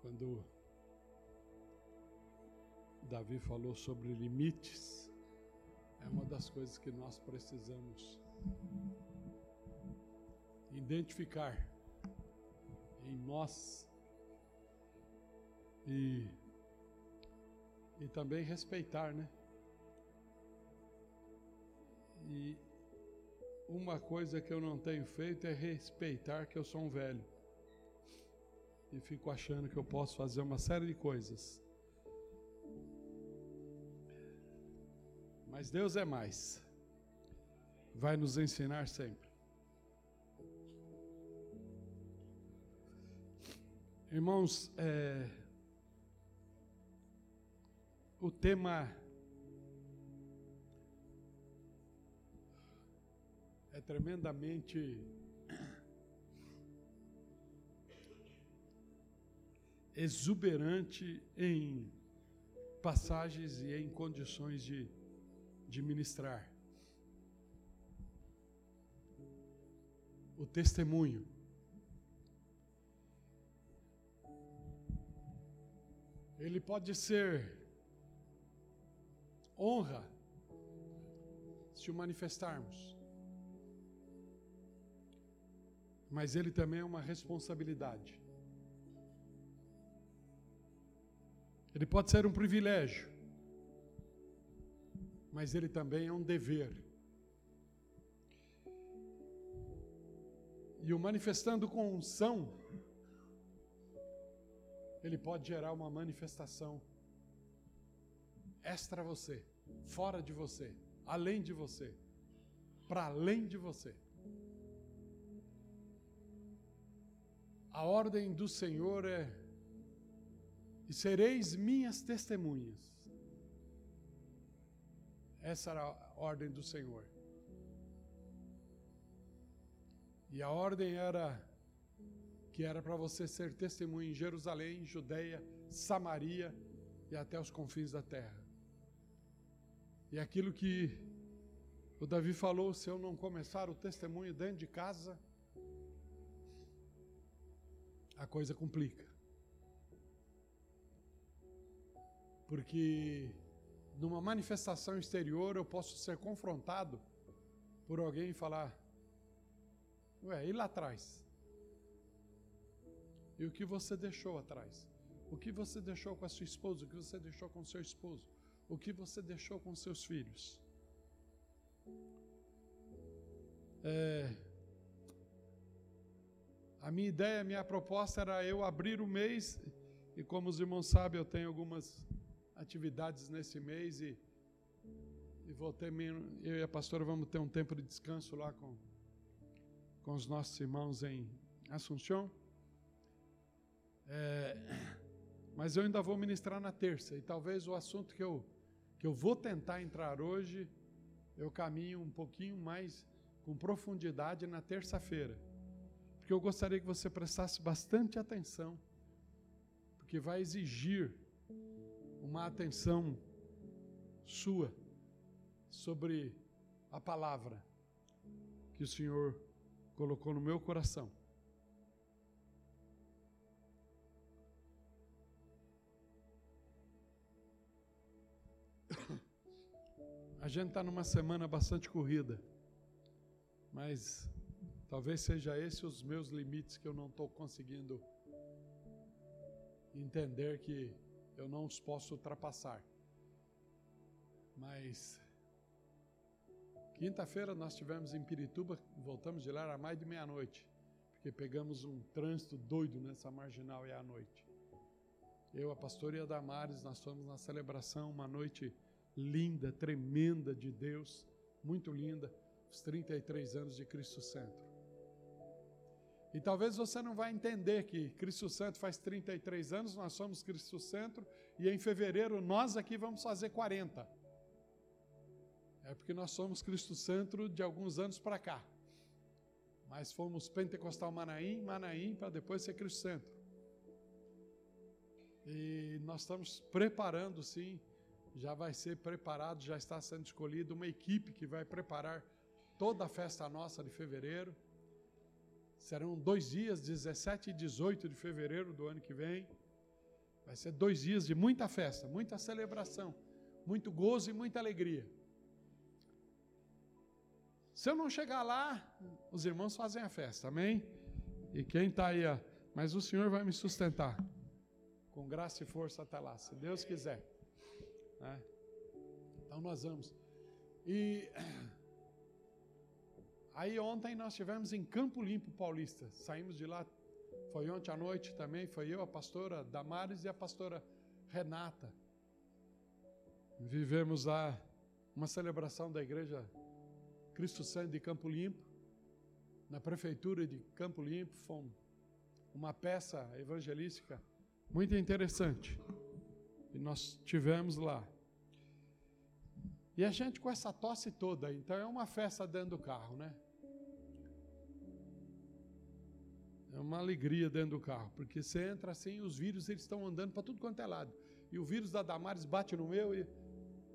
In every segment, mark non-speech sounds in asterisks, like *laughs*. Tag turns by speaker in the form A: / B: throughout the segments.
A: Quando Davi falou sobre limites, é uma das coisas que nós precisamos identificar em nós e, e também respeitar, né? E uma coisa que eu não tenho feito é respeitar que eu sou um velho. E fico achando que eu posso fazer uma série de coisas. Mas Deus é mais. Vai nos ensinar sempre. Irmãos, é, o tema é tremendamente exuberante em passagens e em condições de, de ministrar. O testemunho. Ele pode ser honra se o manifestarmos. Mas ele também é uma responsabilidade. Ele pode ser um privilégio, mas ele também é um dever. E o manifestando com unção ele pode gerar uma manifestação extra você, fora de você, além de você, para além de você. A ordem do Senhor é: e sereis minhas testemunhas. Essa era a ordem do Senhor. E a ordem era que era para você ser testemunho em Jerusalém, Judeia, Samaria e até os confins da terra. E aquilo que o Davi falou, se eu não começar o testemunho dentro de casa, a coisa complica. Porque numa manifestação exterior eu posso ser confrontado por alguém e falar: Ué, e lá atrás? E o que você deixou atrás? O que você deixou com a sua esposa? O que você deixou com seu esposo? O que você deixou com seus filhos? É, a minha ideia, a minha proposta era eu abrir o mês, e como os irmãos sabem, eu tenho algumas atividades nesse mês e, e vou ter, eu e a pastora vamos ter um tempo de descanso lá com, com os nossos irmãos em Assunção. É, mas eu ainda vou ministrar na terça, e talvez o assunto que eu, que eu vou tentar entrar hoje, eu caminho um pouquinho mais com profundidade na terça-feira. Porque eu gostaria que você prestasse bastante atenção, porque vai exigir uma atenção sua sobre a palavra que o Senhor colocou no meu coração. A gente está numa semana bastante corrida, mas talvez seja esse os meus limites que eu não estou conseguindo entender que eu não os posso ultrapassar. Mas quinta-feira nós tivemos em Pirituba, voltamos de lá a mais de meia-noite, porque pegamos um trânsito doido nessa marginal e à noite. Eu, a pastora e a Damares, nós fomos na celebração, uma noite linda, tremenda de Deus, muito linda, os 33 anos de Cristo Centro. E talvez você não vai entender que Cristo Centro faz 33 anos, nós somos Cristo Centro, e em fevereiro nós aqui vamos fazer 40. É porque nós somos Cristo Centro de alguns anos para cá. Mas fomos Pentecostal Manaim, Manaim, para depois ser Cristo Centro. E nós estamos preparando, sim, já vai ser preparado, já está sendo escolhida uma equipe que vai preparar toda a festa nossa de fevereiro. Serão dois dias, 17 e 18 de fevereiro do ano que vem. Vai ser dois dias de muita festa, muita celebração, muito gozo e muita alegria. Se eu não chegar lá, os irmãos fazem a festa, amém? E quem está aí, ó, mas o Senhor vai me sustentar com graça e força até lá, se Deus quiser. Né? Então nós vamos. E aí ontem nós tivemos em Campo Limpo Paulista. Saímos de lá, foi ontem à noite também, foi eu, a pastora Damares e a pastora Renata. Vivemos lá uma celebração da igreja Cristo Santo de Campo Limpo, na prefeitura de Campo Limpo, foi uma peça evangelística muito interessante. E nós tivemos lá. E a gente com essa tosse toda, então é uma festa dentro do carro, né? É uma alegria dentro do carro, porque você entra assim, os vírus eles estão andando para tudo quanto é lado. E o vírus da Damares bate no meu e,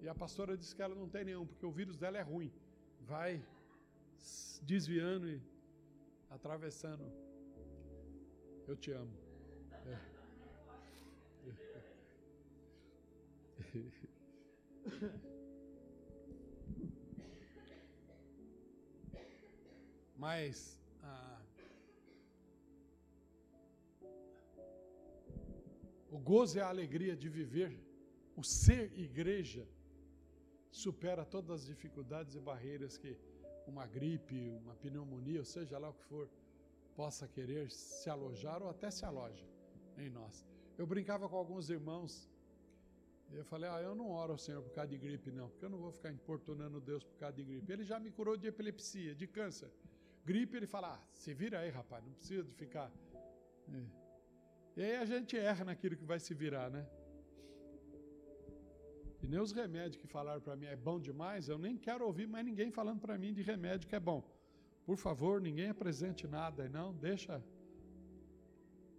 A: e a pastora disse que ela não tem nenhum, porque o vírus dela é ruim. Vai desviando e atravessando. Eu te amo. É. *laughs* Mas o gozo e a alegria de viver, o ser igreja, supera todas as dificuldades e barreiras que uma gripe, uma pneumonia, ou seja lá o que for, possa querer se alojar ou até se aloja em nós. Eu brincava com alguns irmãos eu falei, ah, eu não oro ao Senhor por causa de gripe, não, porque eu não vou ficar importunando Deus por causa de gripe. Ele já me curou de epilepsia, de câncer. Gripe, ele fala, ah, se vira aí, rapaz, não precisa de ficar. É. E aí a gente erra naquilo que vai se virar, né? E nem os remédios que falaram para mim é bom demais, eu nem quero ouvir mais ninguém falando para mim de remédio que é bom. Por favor, ninguém apresente nada, não, deixa,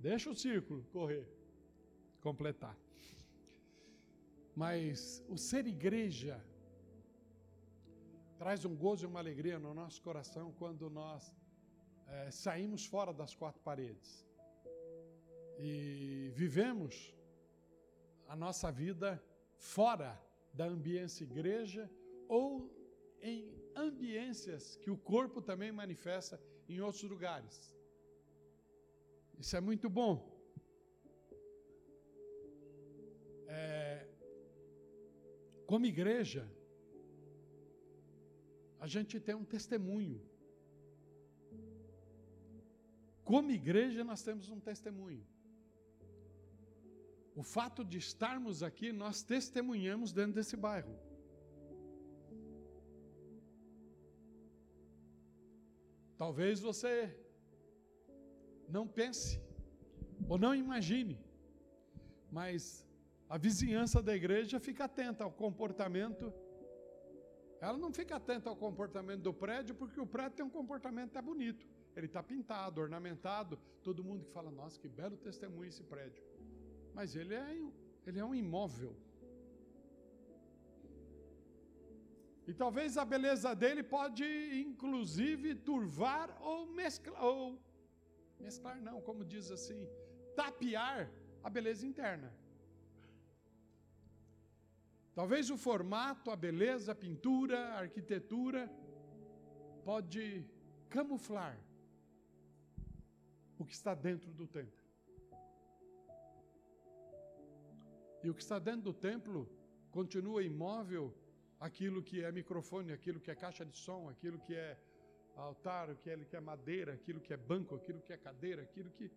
A: deixa o círculo correr, completar. Mas o ser igreja traz um gozo e uma alegria no nosso coração quando nós é, saímos fora das quatro paredes e vivemos a nossa vida fora da ambiência igreja ou em ambiências que o corpo também manifesta em outros lugares. Isso é muito bom. É, como igreja, a gente tem um testemunho. Como igreja, nós temos um testemunho. O fato de estarmos aqui, nós testemunhamos dentro desse bairro. Talvez você não pense ou não imagine, mas a vizinhança da igreja fica atenta ao comportamento. Ela não fica atenta ao comportamento do prédio, porque o prédio tem um comportamento tá bonito. Ele está pintado, ornamentado. Todo mundo que fala, nossa, que belo testemunho esse prédio. Mas ele é, ele é um imóvel. E talvez a beleza dele pode, inclusive, turvar ou mesclar, ou mesclar não, como diz assim, tapear a beleza interna. Talvez o formato, a beleza, a pintura, a arquitetura pode camuflar o que está dentro do templo. E o que está dentro do templo continua imóvel aquilo que é microfone, aquilo que é caixa de som, aquilo que é altar, aquilo que é madeira, aquilo que é banco, aquilo que é cadeira, aquilo que.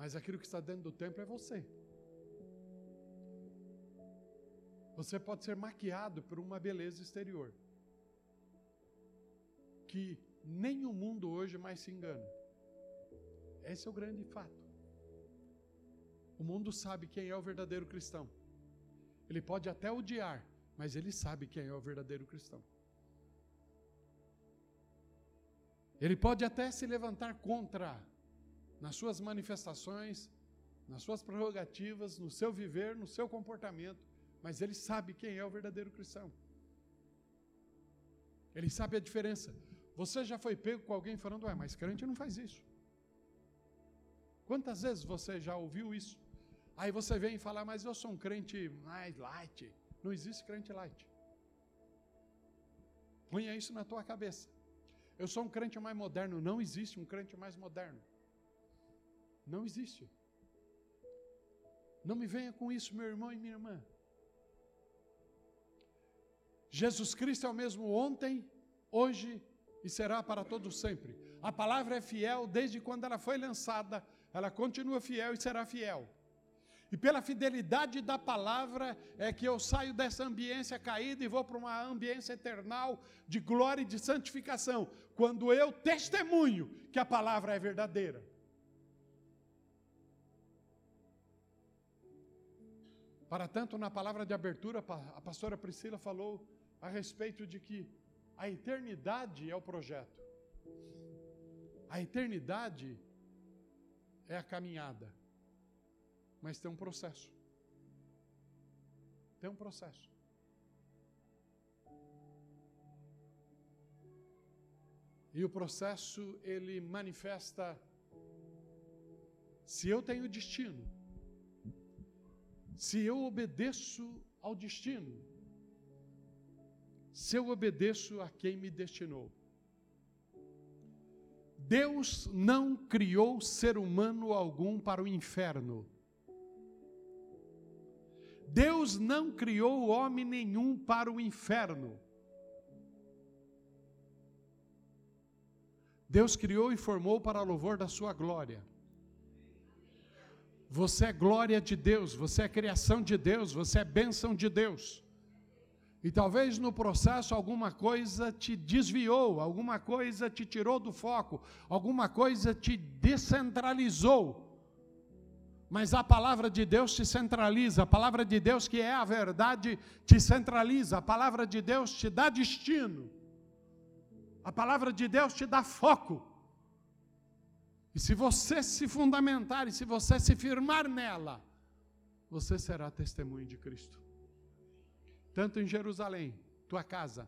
A: Mas aquilo que está dentro do templo é você. Você pode ser maquiado por uma beleza exterior. Que nem o mundo hoje mais se engana. Esse é o grande fato. O mundo sabe quem é o verdadeiro cristão. Ele pode até odiar, mas ele sabe quem é o verdadeiro cristão. Ele pode até se levantar contra nas suas manifestações, nas suas prerrogativas, no seu viver, no seu comportamento, mas ele sabe quem é o verdadeiro cristão. Ele sabe a diferença. Você já foi pego com alguém falando, ué, mas crente não faz isso. Quantas vezes você já ouviu isso? Aí você vem e fala, mas eu sou um crente mais light. Não existe crente light. Ponha isso na tua cabeça. Eu sou um crente mais moderno. Não existe um crente mais moderno. Não existe. Não me venha com isso, meu irmão e minha irmã. Jesus Cristo é o mesmo ontem, hoje e será para todos sempre. A palavra é fiel desde quando ela foi lançada, ela continua fiel e será fiel. E pela fidelidade da palavra é que eu saio dessa ambiência caída e vou para uma ambiência eternal de glória e de santificação, quando eu testemunho que a palavra é verdadeira. Para tanto, na palavra de abertura, a pastora Priscila falou a respeito de que a eternidade é o projeto. A eternidade é a caminhada. Mas tem um processo. Tem um processo. E o processo ele manifesta se eu tenho destino, se eu obedeço ao destino, se eu obedeço a quem me destinou. Deus não criou ser humano algum para o inferno. Deus não criou homem nenhum para o inferno. Deus criou e formou para louvor da sua glória. Você é glória de Deus, você é criação de Deus, você é bênção de Deus. E talvez no processo alguma coisa te desviou, alguma coisa te tirou do foco, alguma coisa te descentralizou. Mas a palavra de Deus te centraliza, a palavra de Deus, que é a verdade, te centraliza, a palavra de Deus te dá destino, a palavra de Deus te dá foco. E se você se fundamentar e se você se firmar nela, você será testemunho de Cristo. Tanto em Jerusalém, tua casa,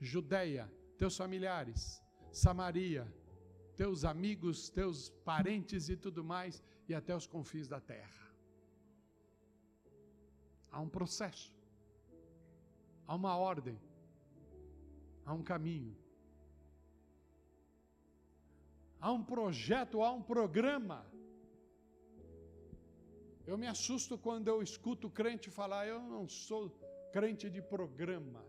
A: Judeia, teus familiares, Samaria, teus amigos, teus parentes e tudo mais, e até os confins da terra. Há um processo, há uma ordem, há um caminho, há um projeto, há um programa. Eu me assusto quando eu escuto crente falar: eu não sou crente de programa,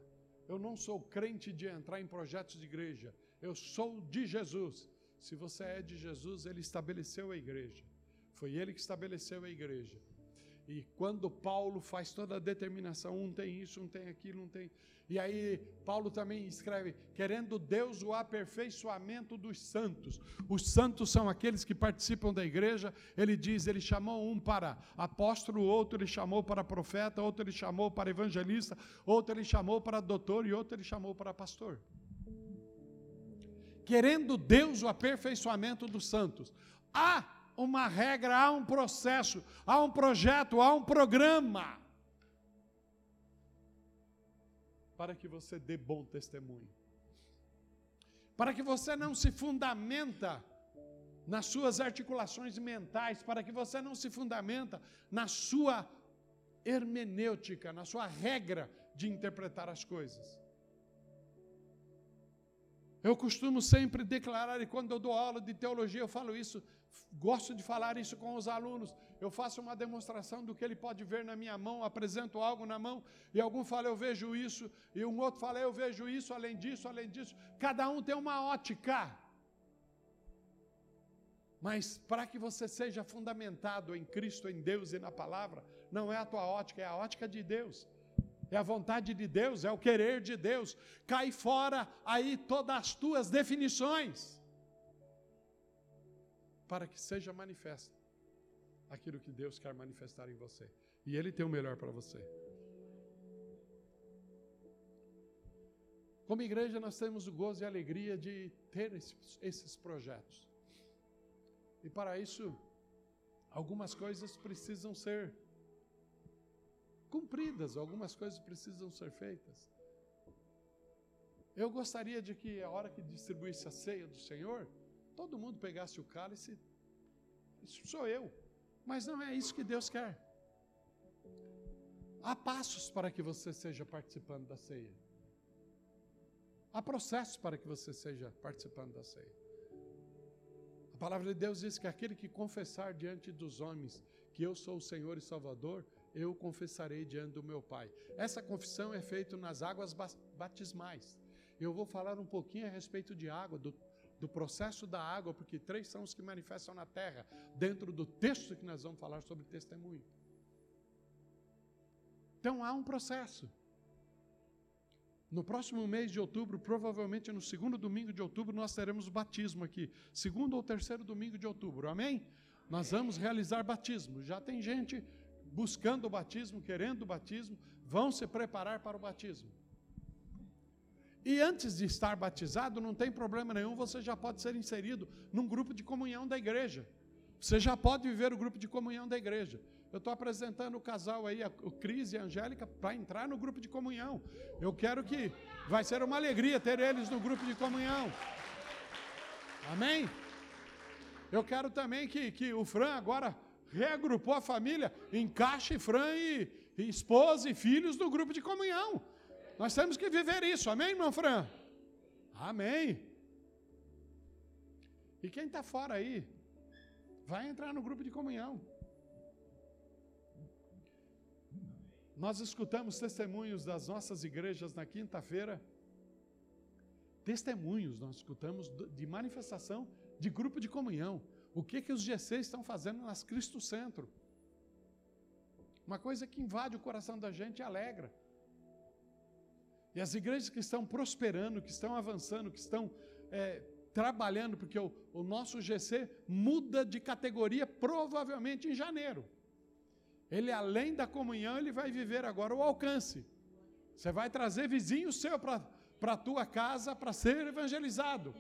A: eu não sou crente de entrar em projetos de igreja, eu sou de Jesus. Se você é de Jesus, ele estabeleceu a igreja. Foi ele que estabeleceu a igreja. E quando Paulo faz toda a determinação, um tem isso, um tem aquilo, um tem. E aí Paulo também escreve: querendo Deus o aperfeiçoamento dos santos. Os santos são aqueles que participam da igreja. Ele diz: ele chamou um para apóstolo, outro ele chamou para profeta, outro ele chamou para evangelista, outro ele chamou para doutor e outro ele chamou para pastor. Querendo Deus o aperfeiçoamento dos santos. Há uma regra, há um processo, há um projeto, há um programa para que você dê bom testemunho. Para que você não se fundamenta nas suas articulações mentais, para que você não se fundamenta na sua hermenêutica, na sua regra de interpretar as coisas. Eu costumo sempre declarar, e quando eu dou aula de teologia, eu falo isso gosto de falar isso com os alunos. Eu faço uma demonstração do que ele pode ver na minha mão, apresento algo na mão, e algum fala, eu vejo isso, e um outro fala, eu vejo isso, além disso, além disso. Cada um tem uma ótica. Mas para que você seja fundamentado em Cristo, em Deus e na palavra, não é a tua ótica, é a ótica de Deus. É a vontade de Deus, é o querer de Deus. Cai fora aí todas as tuas definições para que seja manifesto aquilo que Deus quer manifestar em você. E Ele tem o melhor para você. Como igreja, nós temos o gozo e a alegria de ter esses, esses projetos. E para isso, algumas coisas precisam ser cumpridas, algumas coisas precisam ser feitas. Eu gostaria de que, a hora que distribuísse a ceia do Senhor, todo mundo pegasse o cálice Isso sou eu. Mas não é isso que Deus quer. Há passos para que você seja participando da ceia. Há processos para que você seja participando da ceia. A palavra de Deus diz que aquele que confessar diante dos homens que eu sou o Senhor e Salvador, eu confessarei diante do meu Pai. Essa confissão é feita nas águas batismais. Eu vou falar um pouquinho a respeito de água, do, do processo da água, porque três são os que manifestam na terra, dentro do texto que nós vamos falar sobre testemunho. Então há um processo. No próximo mês de outubro, provavelmente no segundo domingo de outubro, nós teremos batismo aqui. Segundo ou terceiro domingo de outubro, amém? Nós vamos realizar batismo. Já tem gente buscando o batismo, querendo o batismo, vão se preparar para o batismo. E antes de estar batizado, não tem problema nenhum, você já pode ser inserido num grupo de comunhão da igreja. Você já pode viver o grupo de comunhão da igreja. Eu estou apresentando o casal aí, o Cris e a Angélica, para entrar no grupo de comunhão. Eu quero que vai ser uma alegria ter eles no grupo de comunhão. Amém? Eu quero também que, que o Fran agora reagrupou a família, encaixe Fran e, e esposa e filhos no grupo de comunhão. Nós temos que viver isso, amém, irmão Fran? Amém. E quem está fora aí, vai entrar no grupo de comunhão. Nós escutamos testemunhos das nossas igrejas na quinta-feira. Testemunhos nós escutamos de manifestação de grupo de comunhão. O que que os GC estão fazendo nas Cristo Centro? Uma coisa que invade o coração da gente e alegra. E as igrejas que estão prosperando, que estão avançando, que estão é, trabalhando, porque o, o nosso GC muda de categoria provavelmente em janeiro. Ele, além da comunhão, ele vai viver agora o alcance. Você vai trazer vizinho seu para a tua casa para ser evangelizado.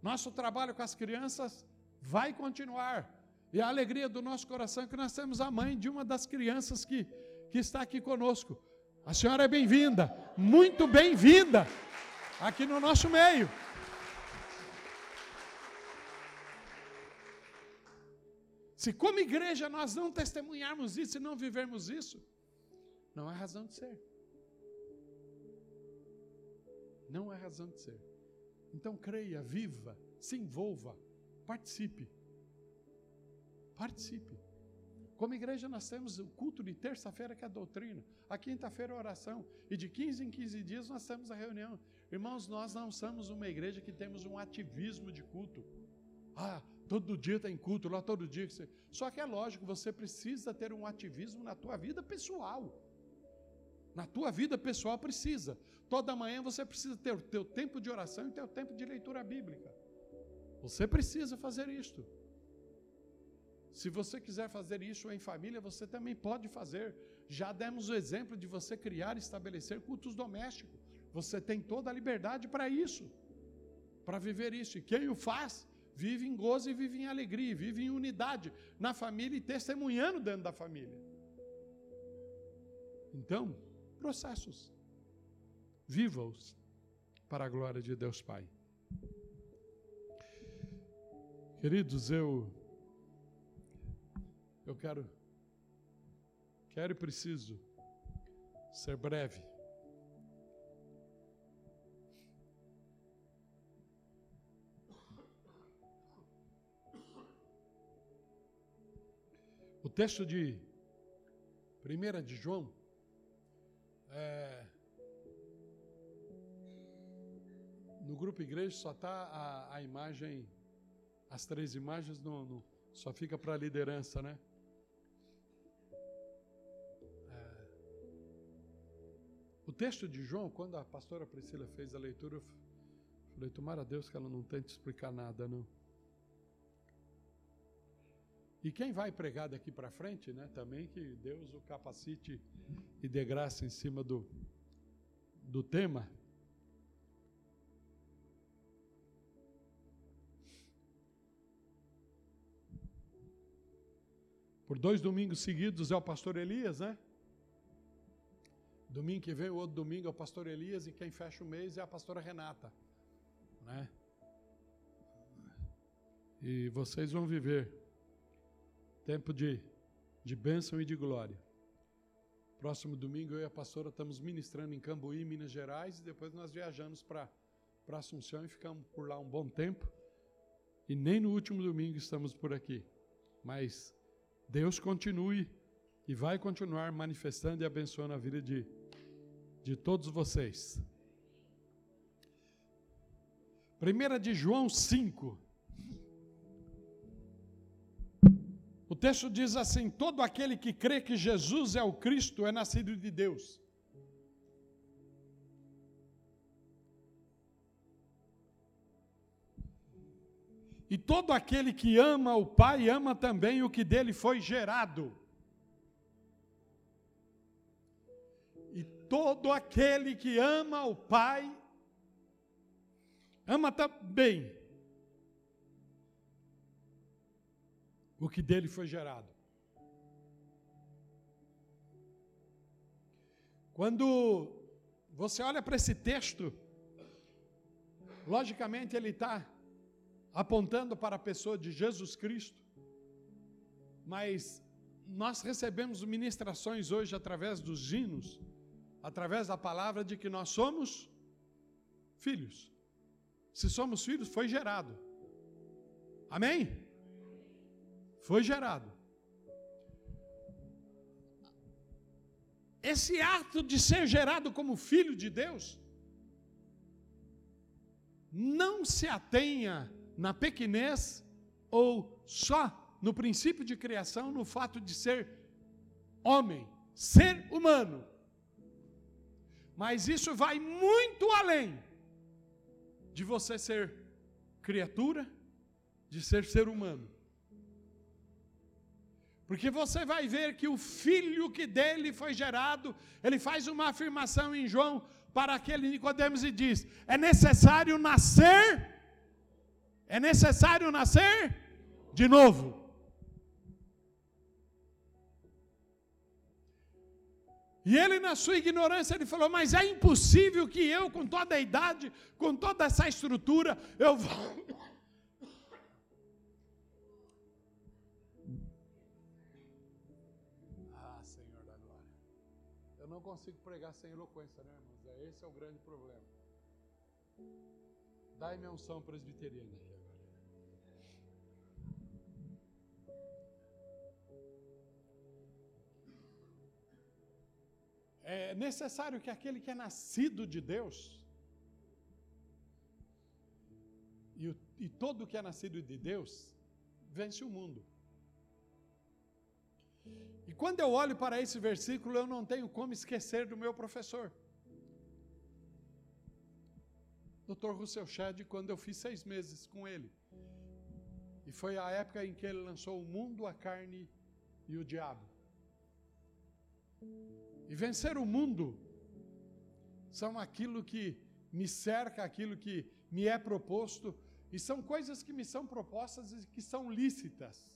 A: Nosso trabalho com as crianças vai continuar. E a alegria do nosso coração é que nós temos a mãe de uma das crianças que, que está aqui conosco. A senhora é bem-vinda, muito bem-vinda aqui no nosso meio. Se como igreja nós não testemunharmos isso e não vivermos isso, não há razão de ser. Não há razão de ser. Então creia, viva, se envolva, participe. Participe. Como igreja, nós temos o culto de terça-feira, que é a doutrina, a quinta-feira, a oração, e de 15 em 15 dias nós temos a reunião. Irmãos, nós não somos uma igreja que temos um ativismo de culto. Ah, Todo dia tem culto lá, todo dia. Só que é lógico, você precisa ter um ativismo na tua vida pessoal. Na tua vida pessoal precisa. Toda manhã você precisa ter o teu tempo de oração e o teu tempo de leitura bíblica. Você precisa fazer isto. Se você quiser fazer isso em família, você também pode fazer. Já demos o exemplo de você criar e estabelecer cultos domésticos. Você tem toda a liberdade para isso, para viver isso. E quem o faz, vive em gozo e vive em alegria, vive em unidade na família e testemunhando dentro da família. Então, processos. Viva-os para a glória de Deus Pai. Queridos, eu eu quero quero e preciso ser breve. O texto de 1 de João, é, no grupo igreja só está a, a, imagem, as três imagens no, no só fica para a liderança, né? Texto de João, quando a pastora Priscila fez a leitura, eu falei, tomara a Deus que ela não tente explicar nada, não. E quem vai pregar daqui para frente, né, também que Deus o capacite e dê graça em cima do, do tema. Por dois domingos seguidos é o pastor Elias, né? Domingo que vem, o outro domingo é o pastor Elias e quem fecha o mês é a pastora Renata, né? E vocês vão viver tempo de, de bênção e de glória. Próximo domingo eu e a pastora estamos ministrando em Cambuí, Minas Gerais, e depois nós viajamos para Assunção e ficamos por lá um bom tempo. E nem no último domingo estamos por aqui. Mas Deus continue e vai continuar manifestando e abençoando a vida de, de todos vocês. 1 de João 5. O texto diz assim: Todo aquele que crê que Jesus é o Cristo é nascido de Deus. E todo aquele que ama o Pai ama também o que dele foi gerado. Todo aquele que ama o Pai ama também o que dele foi gerado. Quando você olha para esse texto, logicamente ele está apontando para a pessoa de Jesus Cristo, mas nós recebemos ministrações hoje através dos hinos, através da palavra de que nós somos filhos. Se somos filhos, foi gerado. Amém? Foi gerado. Esse ato de ser gerado como filho de Deus não se atenha na pequenez ou só no princípio de criação, no fato de ser homem, ser humano. Mas isso vai muito além de você ser criatura, de ser ser humano. Porque você vai ver que o filho que dele foi gerado, ele faz uma afirmação em João para aquele Nicodemos e diz: é necessário nascer é necessário nascer de novo. E ele, na sua ignorância, ele falou: Mas é impossível que eu, com toda a idade, com toda essa estrutura, eu vou. *laughs* Ah, Senhor da glória. Eu não consigo pregar sem eloquência, né, irmãos? Esse é o grande problema. Dai-me a unção presbiteriana. É necessário que aquele que é nascido de Deus, e, o, e todo que é nascido de Deus, vence o mundo. E quando eu olho para esse versículo, eu não tenho como esquecer do meu professor. Dr. Russell Shedd, quando eu fiz seis meses com ele. E foi a época em que ele lançou O Mundo, a Carne e o Diabo. E vencer o mundo são aquilo que me cerca, aquilo que me é proposto, e são coisas que me são propostas e que são lícitas.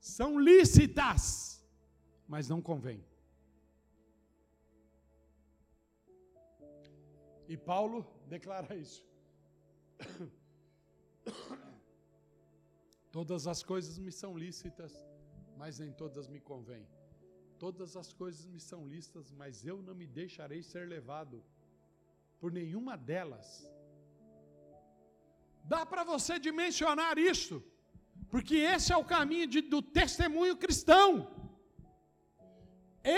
A: São lícitas, mas não convém. E Paulo declara isso. *coughs* Todas as coisas me são lícitas, mas nem todas me convêm. Todas as coisas me são listas, mas eu não me deixarei ser levado por nenhuma delas. Dá para você dimensionar isso, porque esse é o caminho de, do testemunho cristão.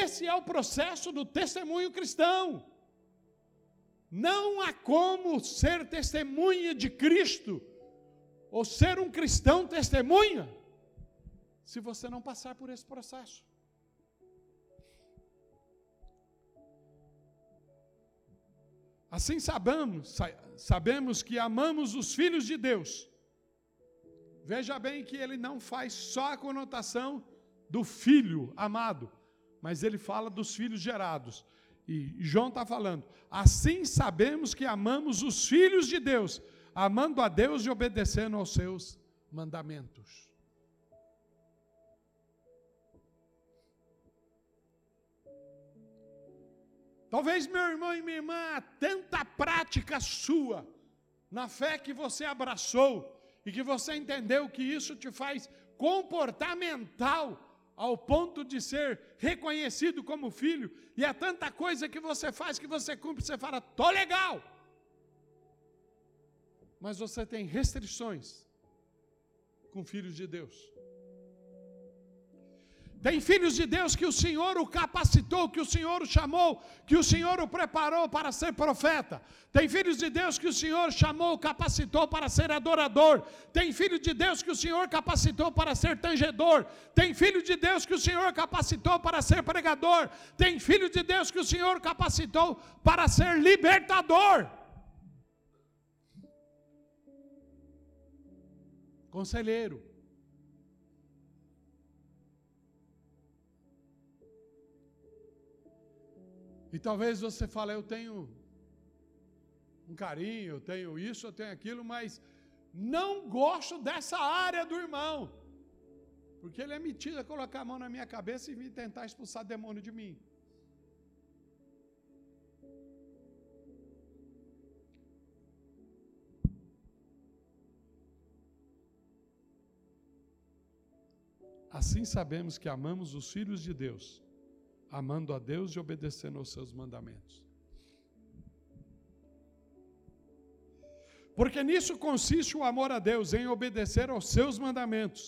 A: Esse é o processo do testemunho cristão. Não há como ser testemunha de Cristo, ou ser um cristão testemunha, se você não passar por esse processo. Assim sabemos, sabemos que amamos os filhos de Deus. Veja bem que ele não faz só a conotação do filho amado, mas ele fala dos filhos gerados. E João está falando: assim sabemos que amamos os filhos de Deus, amando a Deus e obedecendo aos seus mandamentos. Talvez, meu irmão e minha irmã, tanta prática sua, na fé que você abraçou, e que você entendeu que isso te faz comportamental ao ponto de ser reconhecido como filho, e é tanta coisa que você faz que você cumpre, você fala, tô legal. Mas você tem restrições com filhos de Deus. Tem filhos de Deus que o Senhor o capacitou, que o Senhor o chamou, que o Senhor o preparou para ser profeta. Tem filhos de Deus que o Senhor chamou, capacitou para ser adorador. Tem filho de Deus que o Senhor capacitou para ser tangedor. Tem filho de Deus que o Senhor capacitou para ser pregador. Tem filho de Deus que o Senhor capacitou para ser libertador. Conselheiro E talvez você fale, eu tenho um carinho, eu tenho isso, eu tenho aquilo, mas não gosto dessa área do irmão. Porque ele é metido a colocar a mão na minha cabeça e vir tentar expulsar demônio de mim. Assim sabemos que amamos os filhos de Deus amando a Deus e obedecendo aos seus mandamentos. Porque nisso consiste o amor a Deus, em obedecer aos seus mandamentos.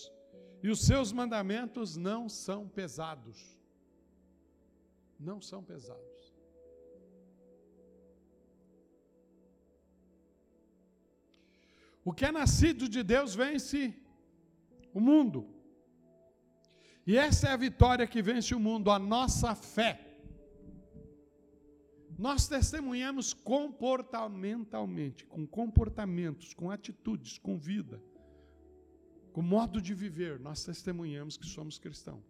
A: E os seus mandamentos não são pesados. Não são pesados. O que é nascido de Deus vence o mundo. E essa é a vitória que vence o mundo, a nossa fé. Nós testemunhamos comportamentalmente, com comportamentos, com atitudes, com vida, com modo de viver, nós testemunhamos que somos cristãos.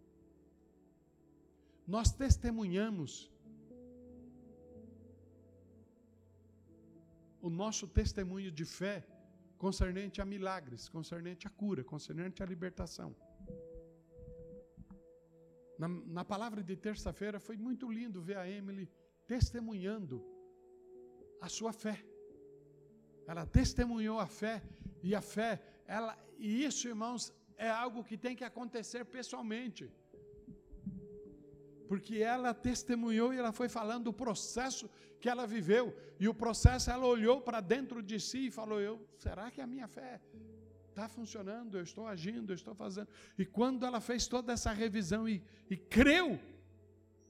A: Nós testemunhamos o nosso testemunho de fé concernente a milagres, concernente a cura, concernente a libertação. Na, na palavra de terça-feira foi muito lindo ver a Emily testemunhando a sua fé. Ela testemunhou a fé e a fé, ela, e isso, irmãos, é algo que tem que acontecer pessoalmente. Porque ela testemunhou e ela foi falando do processo que ela viveu, e o processo ela olhou para dentro de si e falou: "Eu, será que a minha fé está funcionando, eu estou agindo, eu estou fazendo. E quando ela fez toda essa revisão e, e creu,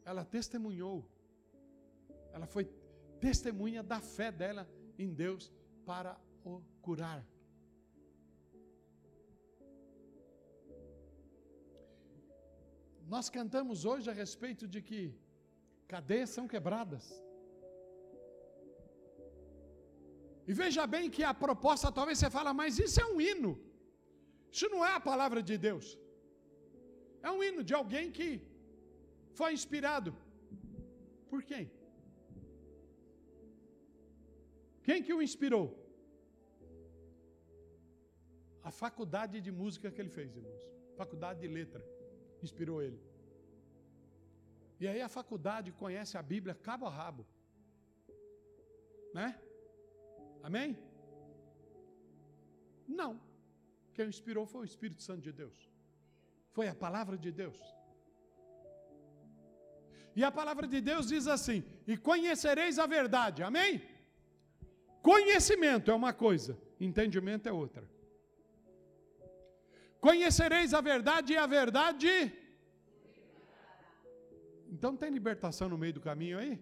A: ela testemunhou. Ela foi testemunha da fé dela em Deus para o curar. Nós cantamos hoje a respeito de que cadeias são quebradas. E veja bem que a proposta, talvez você fala, mas isso é um hino. Isso não é a palavra de Deus. É um hino de alguém que foi inspirado. Por quem? Quem que o inspirou? A faculdade de música que ele fez, irmãos. Faculdade de letra. Inspirou ele. E aí a faculdade conhece a Bíblia cabo a rabo. Né? Amém? Não. Quem inspirou foi o Espírito Santo de Deus. Foi a palavra de Deus. E a palavra de Deus diz assim: E conhecereis a verdade. Amém? Conhecimento é uma coisa, entendimento é outra. Conhecereis a verdade e a verdade. Então tem libertação no meio do caminho aí?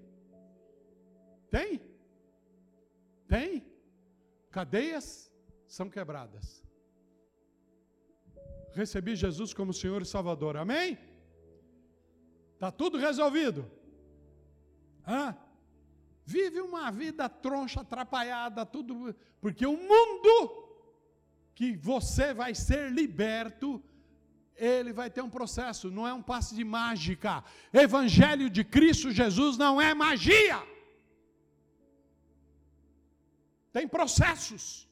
A: Tem? Tem? Cadeias são quebradas. Recebi Jesus como Senhor e Salvador. Amém? Está tudo resolvido. Hã? Vive uma vida troncha, atrapalhada, tudo. Porque o mundo que você vai ser liberto, ele vai ter um processo, não é um passe de mágica. Evangelho de Cristo Jesus não é magia. Tem processos.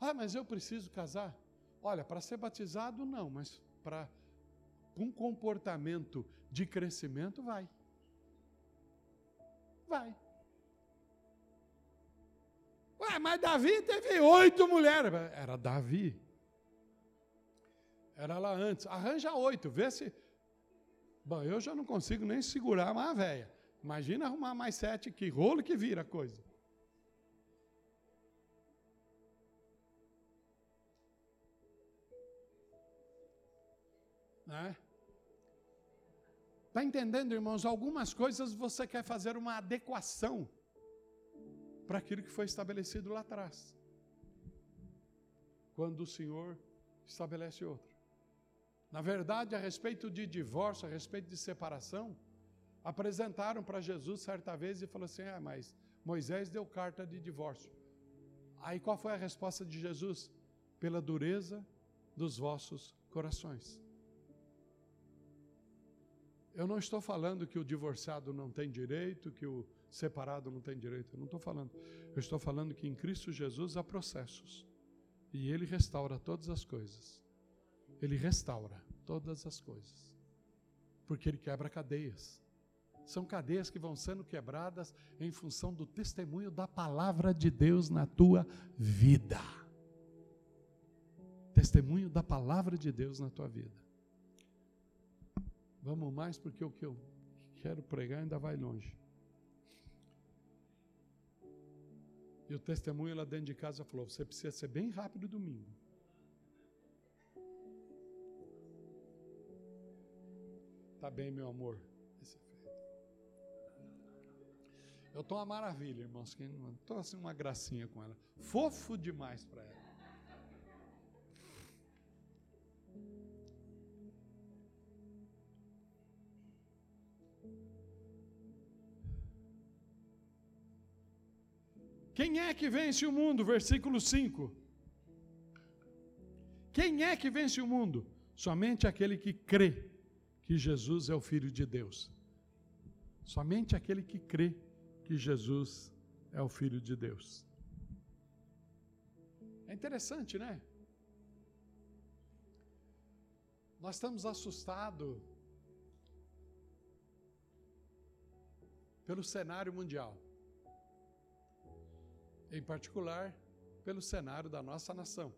A: Ah, mas eu preciso casar. Olha, para ser batizado, não, mas para um comportamento de crescimento, vai. Vai. Ué, mas Davi teve oito mulheres. Era Davi. Era lá antes. Arranja oito, vê se. Bom, eu já não consigo nem segurar uma velha. Imagina arrumar mais sete, que rolo que vira a coisa. Né? Está entendendo, irmãos? Algumas coisas você quer fazer uma adequação para aquilo que foi estabelecido lá atrás. Quando o Senhor estabelece outro. Na verdade, a respeito de divórcio, a respeito de separação, apresentaram para Jesus certa vez e falou assim: Ah, mas Moisés deu carta de divórcio. Aí qual foi a resposta de Jesus? Pela dureza dos vossos corações. Eu não estou falando que o divorciado não tem direito, que o separado não tem direito. Eu não estou falando. Eu estou falando que em Cristo Jesus há processos. E Ele restaura todas as coisas. Ele restaura todas as coisas. Porque Ele quebra cadeias. São cadeias que vão sendo quebradas em função do testemunho da palavra de Deus na tua vida. Testemunho da palavra de Deus na tua vida. Vamos mais, porque o que eu quero pregar ainda vai longe. E o testemunho lá dentro de casa falou: você precisa ser bem rápido domingo. Tá bem, meu amor. Eu estou uma maravilha, irmãos. Estou assim uma gracinha com ela. Fofo demais para ela. Quem é que vence o mundo? Versículo 5. Quem é que vence o mundo? Somente aquele que crê que Jesus é o Filho de Deus. Somente aquele que crê que Jesus é o Filho de Deus. É interessante, né? Nós estamos assustados pelo cenário mundial em particular pelo cenário da nossa nação.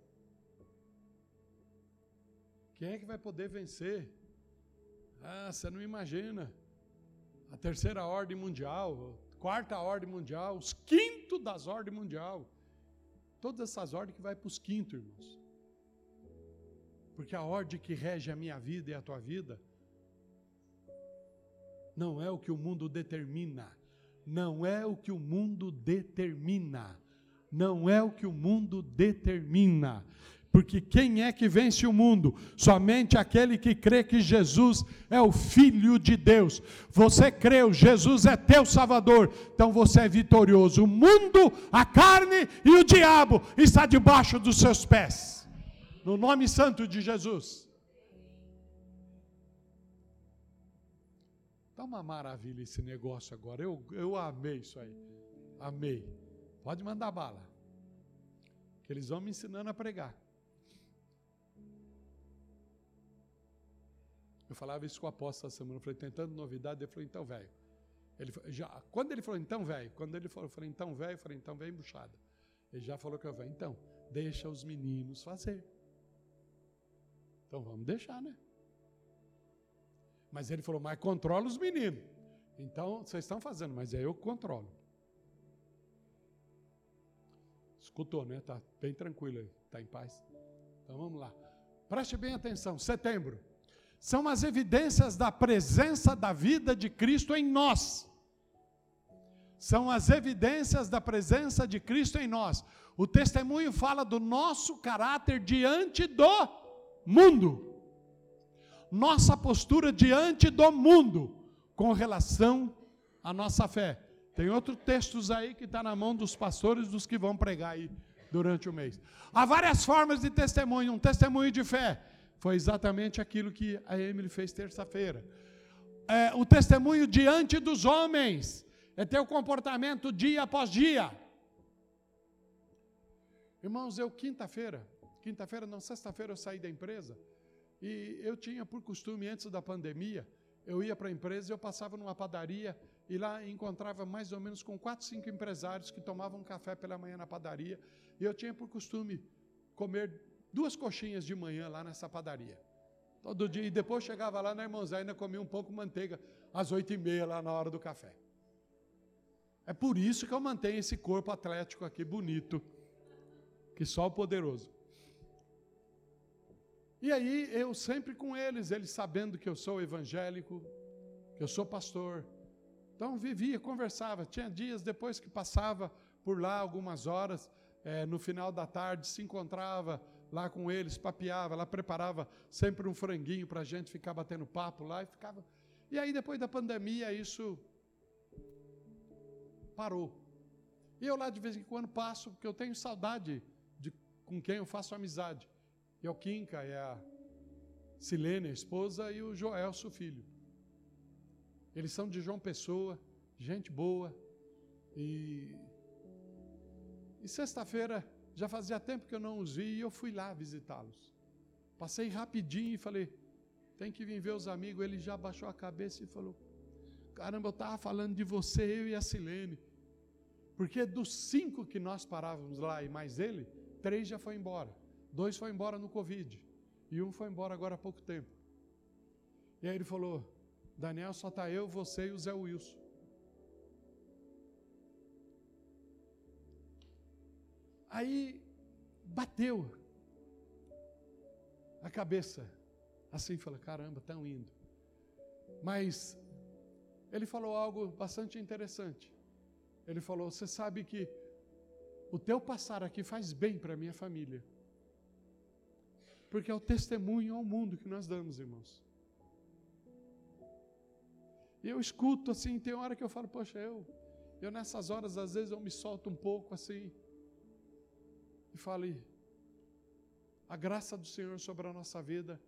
A: Quem é que vai poder vencer? Ah, você não imagina. A terceira ordem mundial, quarta ordem mundial, os quinto das ordens mundial. Todas essas ordens que vai para os quintos, irmãos. Porque a ordem que rege a minha vida e a tua vida não é o que o mundo determina. Não é o que o mundo determina não é o que o mundo determina. Porque quem é que vence o mundo? Somente aquele que crê que Jesus é o Filho de Deus. Você creu, Jesus é teu Salvador, então você é vitorioso. O mundo, a carne e o diabo está debaixo dos seus pés. No nome santo de Jesus. Está uma maravilha esse negócio agora. Eu, eu amei isso aí. Amei. Pode mandar bala. Que eles vão me ensinando a pregar. Eu falava isso com o apóstolo essa semana. Eu falei, tentando novidade. Ele falou, então, velho. Ele, já, quando ele falou, então, velho. Quando ele falou, eu falei, então, velho. Eu falei, então, velho, embuchada. Ele já falou que eu, velho. Então, deixa os meninos fazer. Então, vamos deixar, né? Mas ele falou, mas controla os meninos. Então, vocês estão fazendo, mas é eu que controlo. Escutou, né? Está bem tranquilo aí, está em paz. Então vamos lá. Preste bem atenção. Setembro. São as evidências da presença da vida de Cristo em nós. São as evidências da presença de Cristo em nós. O testemunho fala do nosso caráter diante do mundo. Nossa postura diante do mundo com relação à nossa fé. Tem outros textos aí que está na mão dos pastores, dos que vão pregar aí durante o mês. Há várias formas de testemunho. Um testemunho de fé foi exatamente aquilo que a Emily fez terça-feira. É, o testemunho diante dos homens é ter o comportamento dia após dia. Irmãos, eu quinta-feira, quinta-feira não, sexta-feira eu saí da empresa e eu tinha por costume antes da pandemia eu ia para a empresa, eu passava numa padaria e lá encontrava mais ou menos com quatro, cinco empresários que tomavam café pela manhã na padaria. E eu tinha por costume comer duas coxinhas de manhã lá nessa padaria. Todo dia. E depois chegava lá na irmãzá ainda comia um pouco de manteiga às oito e meia lá na hora do café. É por isso que eu mantenho esse corpo atlético aqui bonito, que só o poderoso. E aí eu sempre com eles, eles sabendo que eu sou evangélico, que eu sou pastor. Então vivia, conversava. Tinha dias depois que passava por lá algumas horas, é, no final da tarde, se encontrava lá com eles, papeava, lá preparava sempre um franguinho para a gente ficar batendo papo lá e ficava. E aí depois da pandemia isso parou. E eu lá de vez em quando passo, porque eu tenho saudade de com quem eu faço amizade. E é o Kinka, é a Silene, a esposa, e o Joelso, filho. Eles são de João Pessoa, gente boa. E, e sexta-feira, já fazia tempo que eu não os vi, e eu fui lá visitá-los. Passei rapidinho e falei, tem que vir ver os amigos. Ele já baixou a cabeça e falou, caramba, eu estava falando de você, eu e a Silene. Porque dos cinco que nós parávamos lá e mais ele, três já foi embora. Dois foi embora no Covid. E um foi embora agora há pouco tempo. E aí ele falou: Daniel, só está eu, você e o Zé Wilson. Aí bateu a cabeça. Assim, falou: caramba, estão indo. Mas ele falou algo bastante interessante. Ele falou: Você sabe que o teu passar aqui faz bem para a minha família. Porque é o testemunho ao mundo que nós damos, irmãos. E eu escuto assim, tem hora que eu falo, poxa, eu, eu nessas horas, às vezes eu me solto um pouco assim, e falo, a graça do Senhor sobre a nossa vida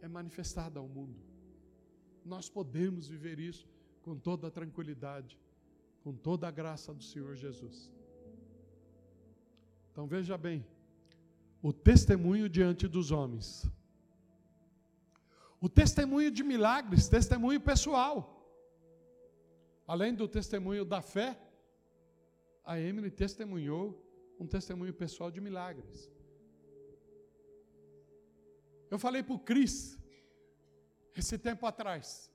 A: é manifestada ao mundo. Nós podemos viver isso com toda a tranquilidade, com toda a graça do Senhor Jesus. Então veja bem, o testemunho diante dos homens. O testemunho de milagres, testemunho pessoal. Além do testemunho da fé, a Emily testemunhou um testemunho pessoal de milagres. Eu falei para o Cris, esse tempo atrás,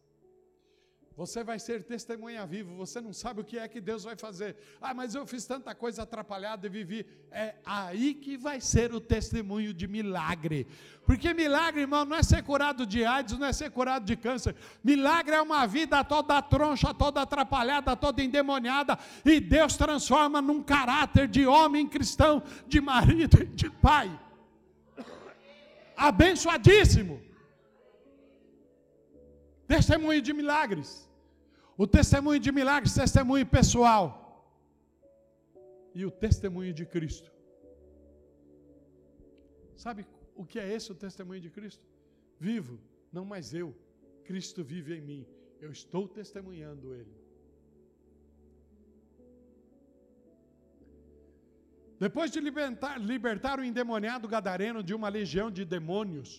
A: você vai ser testemunha viva, você não sabe o que é que Deus vai fazer. Ah, mas eu fiz tanta coisa atrapalhada e vivi. É aí que vai ser o testemunho de milagre. Porque milagre, irmão, não é ser curado de AIDS, não é ser curado de câncer. Milagre é uma vida toda troncha, toda atrapalhada, toda endemoniada. E Deus transforma num caráter de homem cristão, de marido e de pai. Abençoadíssimo testemunho de milagres. O testemunho de milagres, testemunho pessoal. E o testemunho de Cristo. Sabe o que é esse o testemunho de Cristo? Vivo, não mais eu. Cristo vive em mim. Eu estou testemunhando Ele. Depois de libertar, libertar o endemoniado gadareno de uma legião de demônios,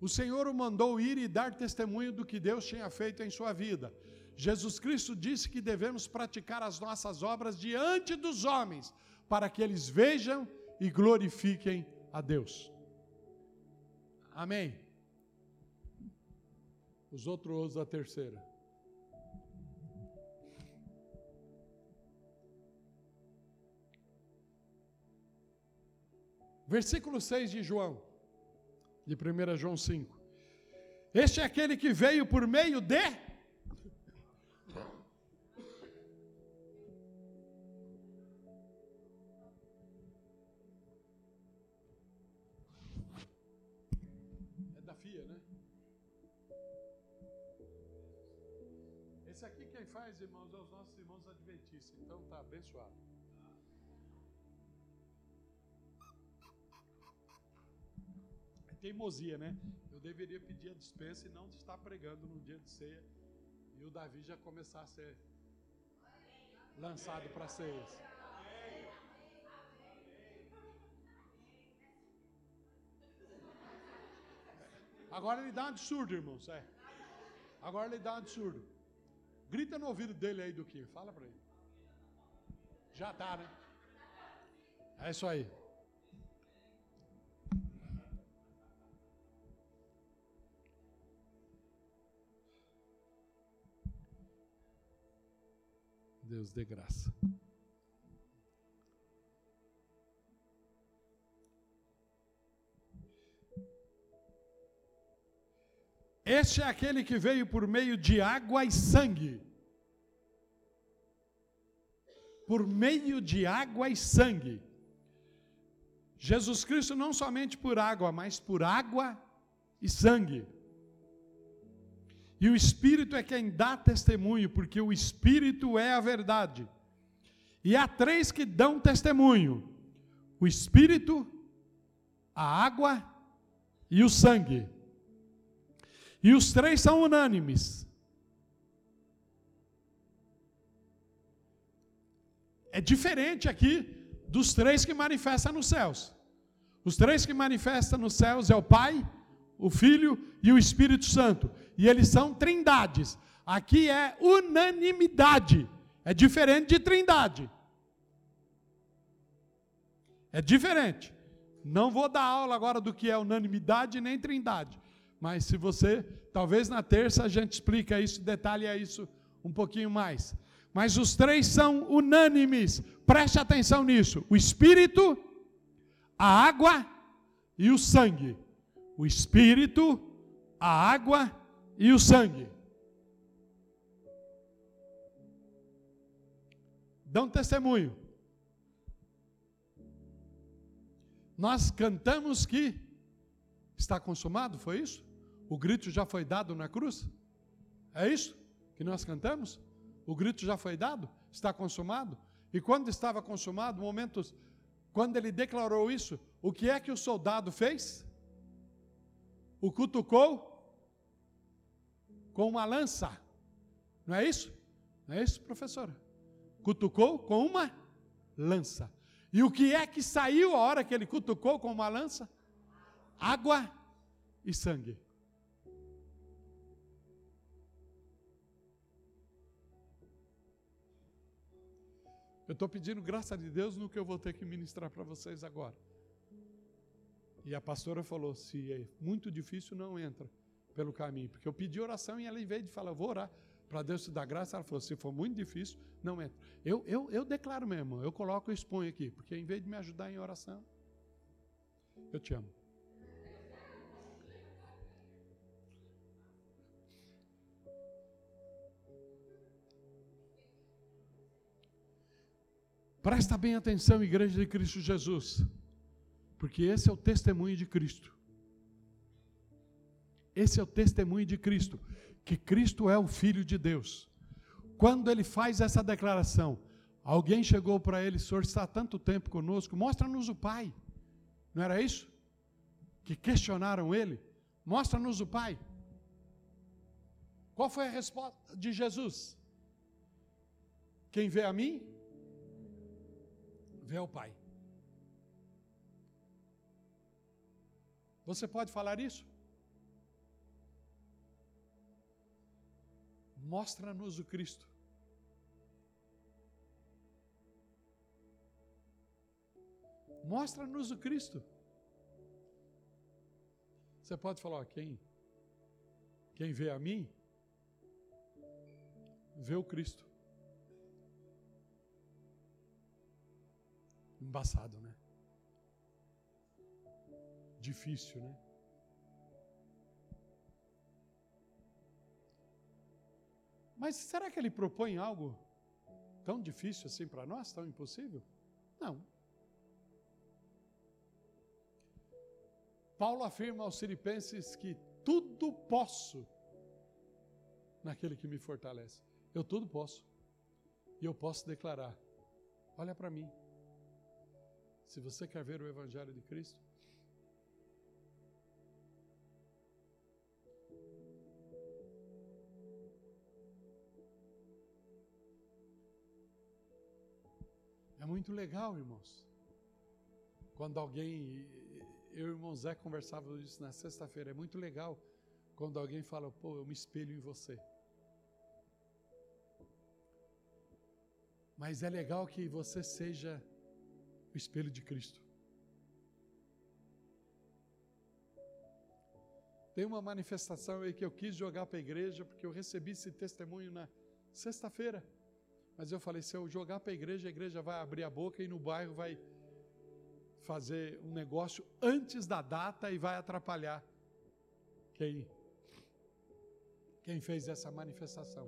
A: o Senhor o mandou ir e dar testemunho do que Deus tinha feito em sua vida. Jesus Cristo disse que devemos praticar as nossas obras diante dos homens, para que eles vejam e glorifiquem a Deus. Amém. Os outros a terceira. Versículo 6 de João de 1 João 5. Este é aquele que veio por meio de. É da FIA, né? Esse aqui quem faz, irmãos, é os nossos irmãos adventistas. Então tá abençoado. Teimosia, né? Eu deveria pedir a dispensa e não estar pregando no dia de ceia. E o Davi já começar a ser lançado para ceias. Agora ele dá um absurdo, irmãos. É. Agora ele dá um de surdo. Grita no ouvido dele aí do que? Fala para ele. Já tá, né? É isso aí. Deus dê graça. Este é aquele que veio por meio de água e sangue. Por meio de água e sangue. Jesus Cristo não somente por água, mas por água e sangue. E o Espírito é quem dá testemunho, porque o Espírito é a verdade. E há três que dão testemunho: o Espírito, a água e o sangue. E os três são unânimes. É diferente aqui dos três que manifestam nos céus. Os três que manifestam nos céus é o Pai, o Filho e o Espírito Santo. E eles são trindades. Aqui é unanimidade. É diferente de trindade. É diferente. Não vou dar aula agora do que é unanimidade nem trindade. Mas se você, talvez na terça a gente explica isso, detalha isso um pouquinho mais. Mas os três são unânimes. Preste atenção nisso: o Espírito, a água e o sangue. O Espírito, a água e o sangue. Dão testemunho. Nós cantamos que está consumado, foi isso? O grito já foi dado na cruz? É isso que nós cantamos? O grito já foi dado? Está consumado? E quando estava consumado, momentos, quando ele declarou isso, o que é que o soldado fez? O cutucou com uma lança. Não é isso? Não é isso, professora? Cutucou com uma lança. E o que é que saiu a hora que ele cutucou com uma lança? Água e sangue. Eu estou pedindo graça de Deus no que eu vou ter que ministrar para vocês agora. E a pastora falou: se é muito difícil, não entra pelo caminho. Porque eu pedi oração e ela, em vez de falar, vou orar para Deus te dar graça, ela falou: se for muito difícil, não entra. Eu, eu, eu declaro mesmo, eu coloco e exponho aqui, porque em vez de me ajudar em oração, eu te amo. Presta bem atenção, igreja de Cristo Jesus, porque esse é o testemunho de Cristo. Esse é o testemunho de Cristo, que Cristo é o Filho de Deus. Quando ele faz essa declaração, alguém chegou para ele, senhor está há tanto tempo conosco, mostra-nos o Pai. Não era isso? Que questionaram ele, mostra-nos o Pai. Qual foi a resposta de Jesus? Quem vê a mim, vê o Pai. Você pode falar isso? Mostra-nos o Cristo. Mostra-nos o Cristo. Você pode falar, ó, quem, quem vê a mim, vê o Cristo. Embaçado, né? Difícil, né? Mas será que ele propõe algo tão difícil assim para nós, tão impossível? Não. Paulo afirma aos Filipenses que tudo posso naquele que me fortalece. Eu tudo posso. E eu posso declarar: olha para mim. Se você quer ver o Evangelho de Cristo, muito legal, irmãos. Quando alguém, eu e o irmão Zé conversávamos isso na sexta-feira, é muito legal quando alguém fala, pô, eu me espelho em você. Mas é legal que você seja o espelho de Cristo. Tem uma manifestação aí que eu quis jogar para a igreja, porque eu recebi esse testemunho na sexta-feira. Mas eu falei: se eu jogar para a igreja, a igreja vai abrir a boca e no bairro vai fazer um negócio antes da data e vai atrapalhar quem, quem fez essa manifestação.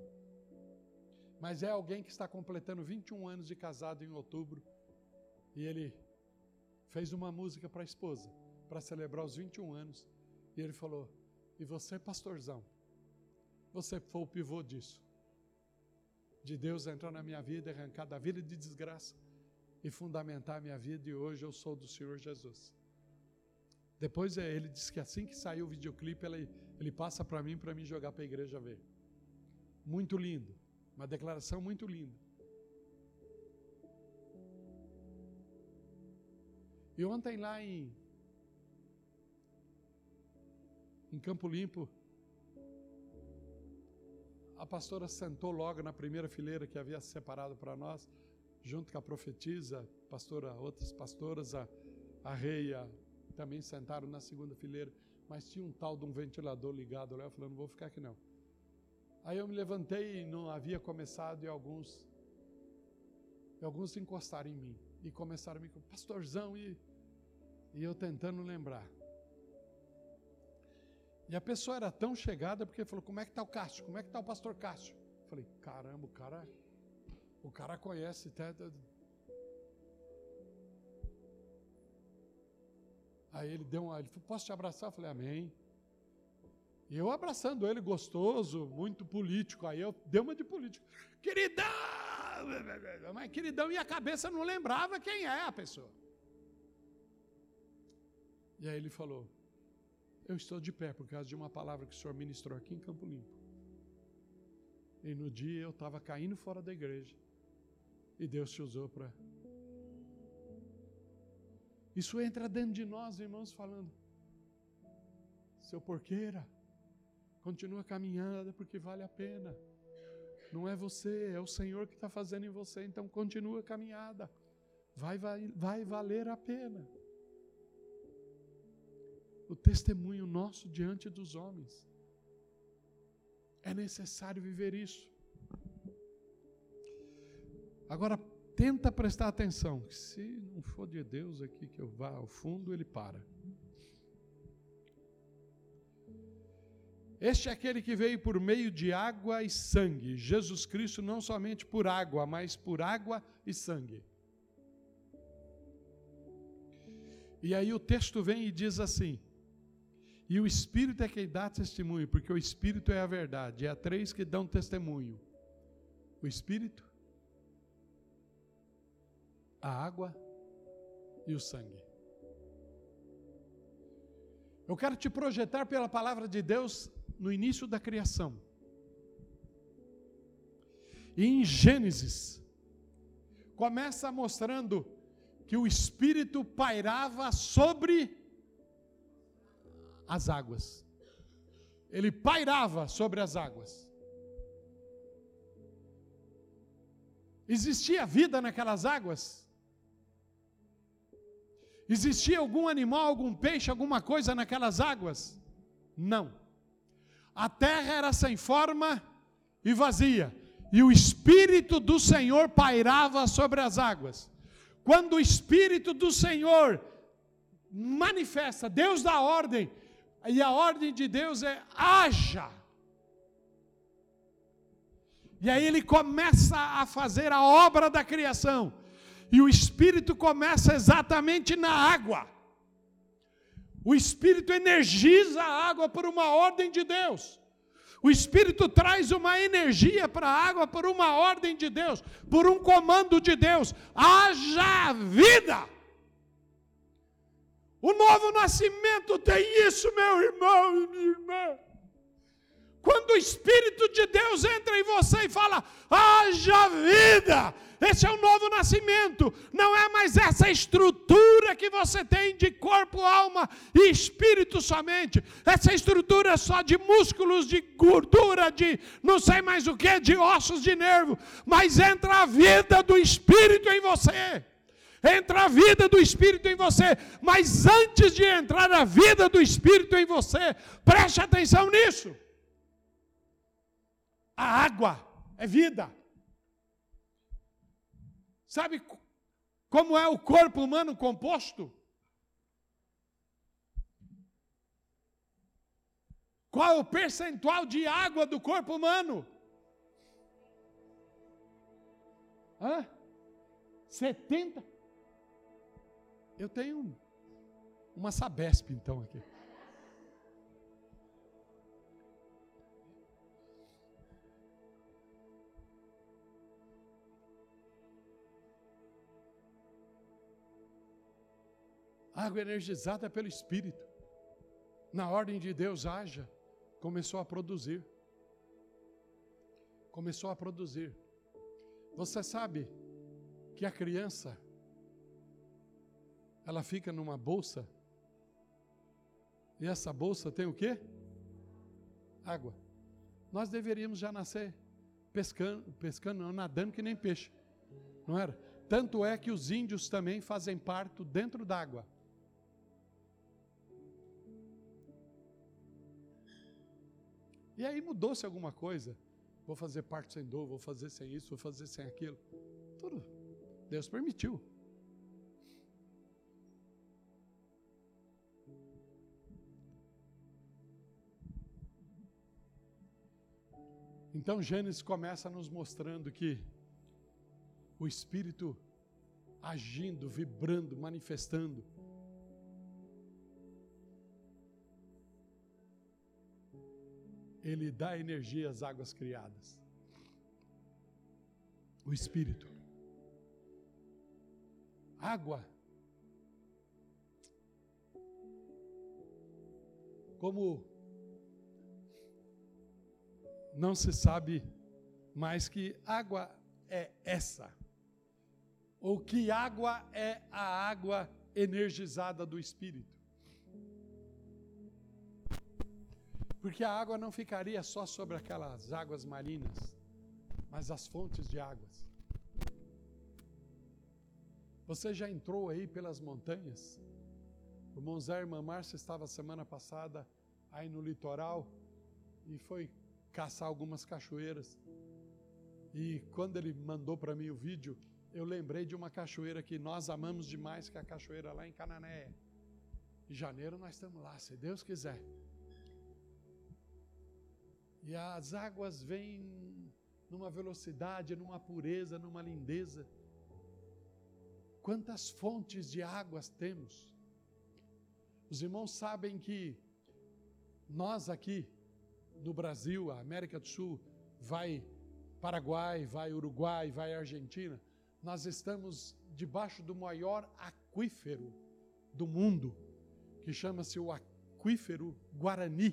A: Mas é alguém que está completando 21 anos de casado em outubro e ele fez uma música para a esposa para celebrar os 21 anos. E ele falou: E você, pastorzão, você foi o pivô disso. De Deus entrar na minha vida, arrancar da vida de desgraça e fundamentar a minha vida, e hoje eu sou do Senhor Jesus. Depois é, ele disse que assim que saiu o videoclipe, ele, ele passa para mim, para mim jogar para a igreja ver. Muito lindo, uma declaração muito linda. E ontem lá em em Campo Limpo, a pastora sentou logo na primeira fileira que havia separado para nós, junto com a profetisa, pastora, outras pastoras, a, a reia, também sentaram na segunda fileira, mas tinha um tal de um ventilador ligado lá, eu falei, não vou ficar aqui não. Aí eu me levantei e não havia começado e alguns, e alguns encostaram em mim e começaram a me pastorzão e, e eu tentando lembrar. E a pessoa era tão chegada porque falou: Como é que está o Cássio? Como é que está o pastor Cássio? Eu falei: Caramba, o cara, o cara conhece até. Aí ele deu uma. Ele falou: Posso te abraçar? Eu falei: Amém. E eu abraçando ele, gostoso, muito político. Aí eu dei uma de político. Queridão! Mas queridão, e a cabeça não lembrava quem é a pessoa. E aí ele falou: eu estou de pé por causa de uma palavra que o senhor ministrou aqui em Campo Limpo. E no dia eu estava caindo fora da igreja. E Deus te usou para. Isso entra dentro de nós, irmãos, falando. Seu porqueira, continua caminhando porque vale a pena. Não é você, é o Senhor que está fazendo em você, então continua a caminhada. Vai, vai, vai valer a pena o testemunho nosso diante dos homens. É necessário viver isso. Agora, tenta prestar atenção, se não for de Deus aqui que eu vá ao fundo, ele para. Este é aquele que veio por meio de água e sangue. Jesus Cristo não somente por água, mas por água e sangue. E aí o texto vem e diz assim: e o Espírito é quem dá testemunho, porque o Espírito é a verdade. É a três que dão testemunho: o Espírito, a água e o sangue. Eu quero te projetar pela palavra de Deus no início da criação. E em Gênesis, começa mostrando que o Espírito pairava sobre as águas. Ele pairava sobre as águas. Existia vida naquelas águas? Existia algum animal, algum peixe, alguma coisa naquelas águas? Não. A terra era sem forma e vazia, e o Espírito do Senhor pairava sobre as águas. Quando o Espírito do Senhor manifesta, Deus dá ordem, e a ordem de Deus é haja. E aí ele começa a fazer a obra da criação. E o Espírito começa exatamente na água. O Espírito energiza a água por uma ordem de Deus. O Espírito traz uma energia para a água por uma ordem de Deus, por um comando de Deus. Haja vida. O novo nascimento tem isso, meu irmão e minha irmã. Quando o Espírito de Deus entra em você e fala: haja vida. Esse é o novo nascimento. Não é mais essa estrutura que você tem de corpo, alma e espírito somente. Essa estrutura só de músculos, de gordura, de não sei mais o que, de ossos de nervo. Mas entra a vida do Espírito em você entra a vida do Espírito em você, mas antes de entrar a vida do Espírito em você, preste atenção nisso. A água é vida. Sabe como é o corpo humano composto? Qual é o percentual de água do corpo humano? Hã? 70? Eu tenho uma Sabesp, então, aqui. Água energizada pelo Espírito. Na ordem de Deus, haja. Começou a produzir. Começou a produzir. Você sabe que a criança ela fica numa bolsa. E essa bolsa tem o quê? Água. Nós deveríamos já nascer pescando, pescando, nadando que nem peixe. Não era? Tanto é que os índios também fazem parto dentro d'água. E aí mudou-se alguma coisa. Vou fazer parto sem dor, vou fazer sem isso, vou fazer sem aquilo. Tudo. Deus permitiu. Então Gênesis começa nos mostrando que o Espírito agindo, vibrando, manifestando. Ele dá energia às águas criadas. O Espírito. Água. Como não se sabe mais que água é essa. Ou que água é a água energizada do Espírito. Porque a água não ficaria só sobre aquelas águas marinas, mas as fontes de águas. Você já entrou aí pelas montanhas? O Monzé Irmã Márcia estava semana passada aí no litoral e foi caçar algumas cachoeiras. E quando ele mandou para mim o vídeo, eu lembrei de uma cachoeira que nós amamos demais, que é a cachoeira lá em Cananéia. Em janeiro nós estamos lá, se Deus quiser. E as águas vêm numa velocidade, numa pureza, numa lindeza. Quantas fontes de águas temos? Os irmãos sabem que nós aqui, no Brasil, a América do Sul, vai Paraguai, vai Uruguai, vai Argentina, nós estamos debaixo do maior aquífero do mundo, que chama-se o aquífero Guarani.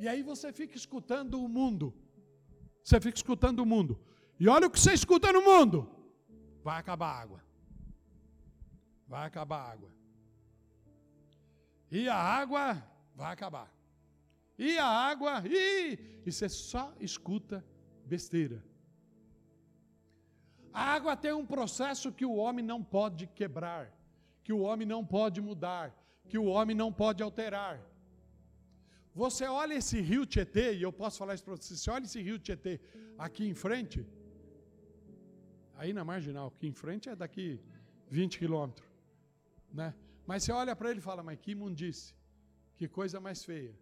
A: E aí você fica escutando o mundo. Você fica escutando o mundo. E olha o que você escuta no mundo. Vai acabar a água. Vai acabar a água. E a água vai acabar e a água, e, e você só escuta besteira. A água tem um processo que o homem não pode quebrar, que o homem não pode mudar, que o homem não pode alterar. Você olha esse rio Tietê, e eu posso falar isso para você, você olha esse rio Tietê aqui em frente, aí na marginal, aqui em frente é daqui 20 quilômetros, né? Mas você olha para ele e fala, mas que imundice, que coisa mais feia.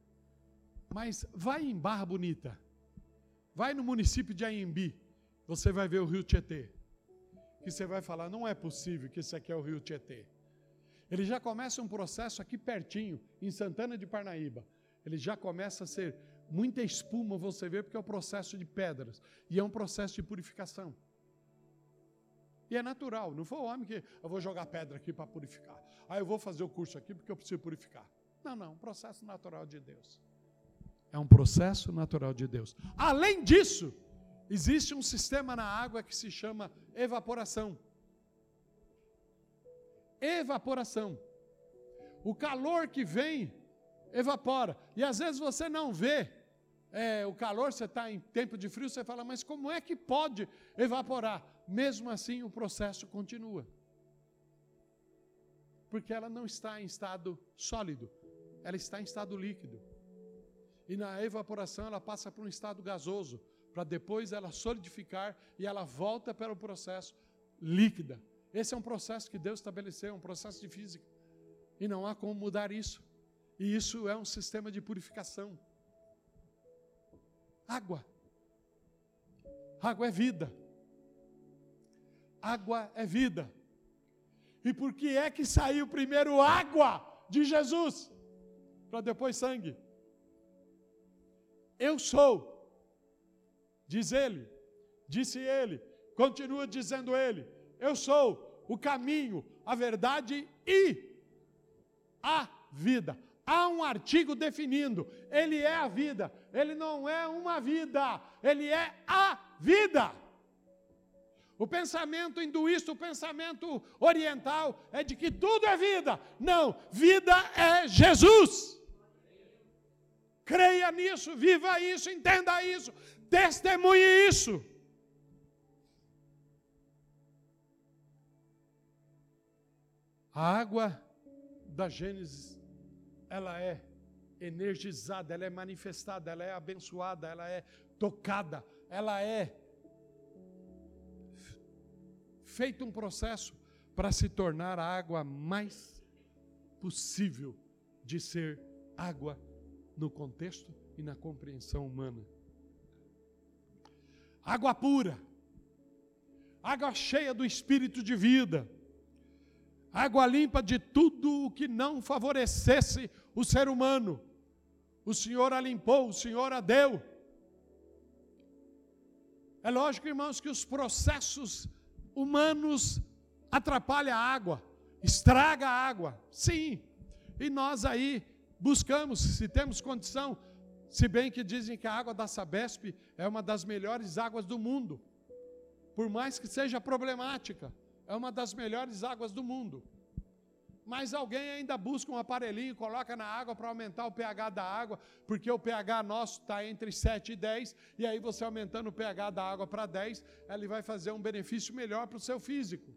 A: Mas vai em Barra Bonita, vai no município de Aembi, você vai ver o rio Tietê. Que você vai falar, não é possível que esse aqui é o rio Tietê. Ele já começa um processo aqui pertinho, em Santana de Parnaíba. Ele já começa a ser muita espuma, você vê, porque é um processo de pedras. E é um processo de purificação. E é natural, não foi o homem que eu vou jogar pedra aqui para purificar. Ah, eu vou fazer o curso aqui porque eu preciso purificar. Não, não, um processo natural de Deus. É um processo natural de Deus. Além disso, existe um sistema na água que se chama evaporação. Evaporação. O calor que vem evapora. E às vezes você não vê é, o calor, você está em tempo de frio, você fala, mas como é que pode evaporar? Mesmo assim, o processo continua. Porque ela não está em estado sólido, ela está em estado líquido. E na evaporação ela passa por um estado gasoso, para depois ela solidificar e ela volta para o processo líquida. Esse é um processo que Deus estabeleceu, um processo de física. E não há como mudar isso. E isso é um sistema de purificação. Água. Água é vida. Água é vida. E por que é que saiu primeiro água de Jesus? Para depois sangue. Eu sou, diz ele, disse ele, continua dizendo ele, eu sou o caminho, a verdade e a vida. Há um artigo definindo, ele é a vida, ele não é uma vida, ele é a vida. O pensamento hinduísta, o pensamento oriental é de que tudo é vida. Não, vida é Jesus. Creia nisso, viva isso, entenda isso, testemunhe isso. A água da Gênesis, ela é energizada, ela é manifestada, ela é abençoada, ela é tocada, ela é feito um processo para se tornar a água mais possível de ser água no contexto e na compreensão humana. Água pura, água cheia do espírito de vida, água limpa de tudo o que não favorecesse o ser humano. O Senhor a limpou, o Senhor a deu. É lógico, irmãos, que os processos humanos atrapalham a água, estraga a água. Sim. E nós aí buscamos, se temos condição, se bem que dizem que a água da Sabesp é uma das melhores águas do mundo. Por mais que seja problemática, é uma das melhores águas do mundo. Mas alguém ainda busca um aparelhinho, coloca na água para aumentar o pH da água, porque o pH nosso está entre 7 e 10, e aí você aumentando o pH da água para 10, ele vai fazer um benefício melhor para o seu físico.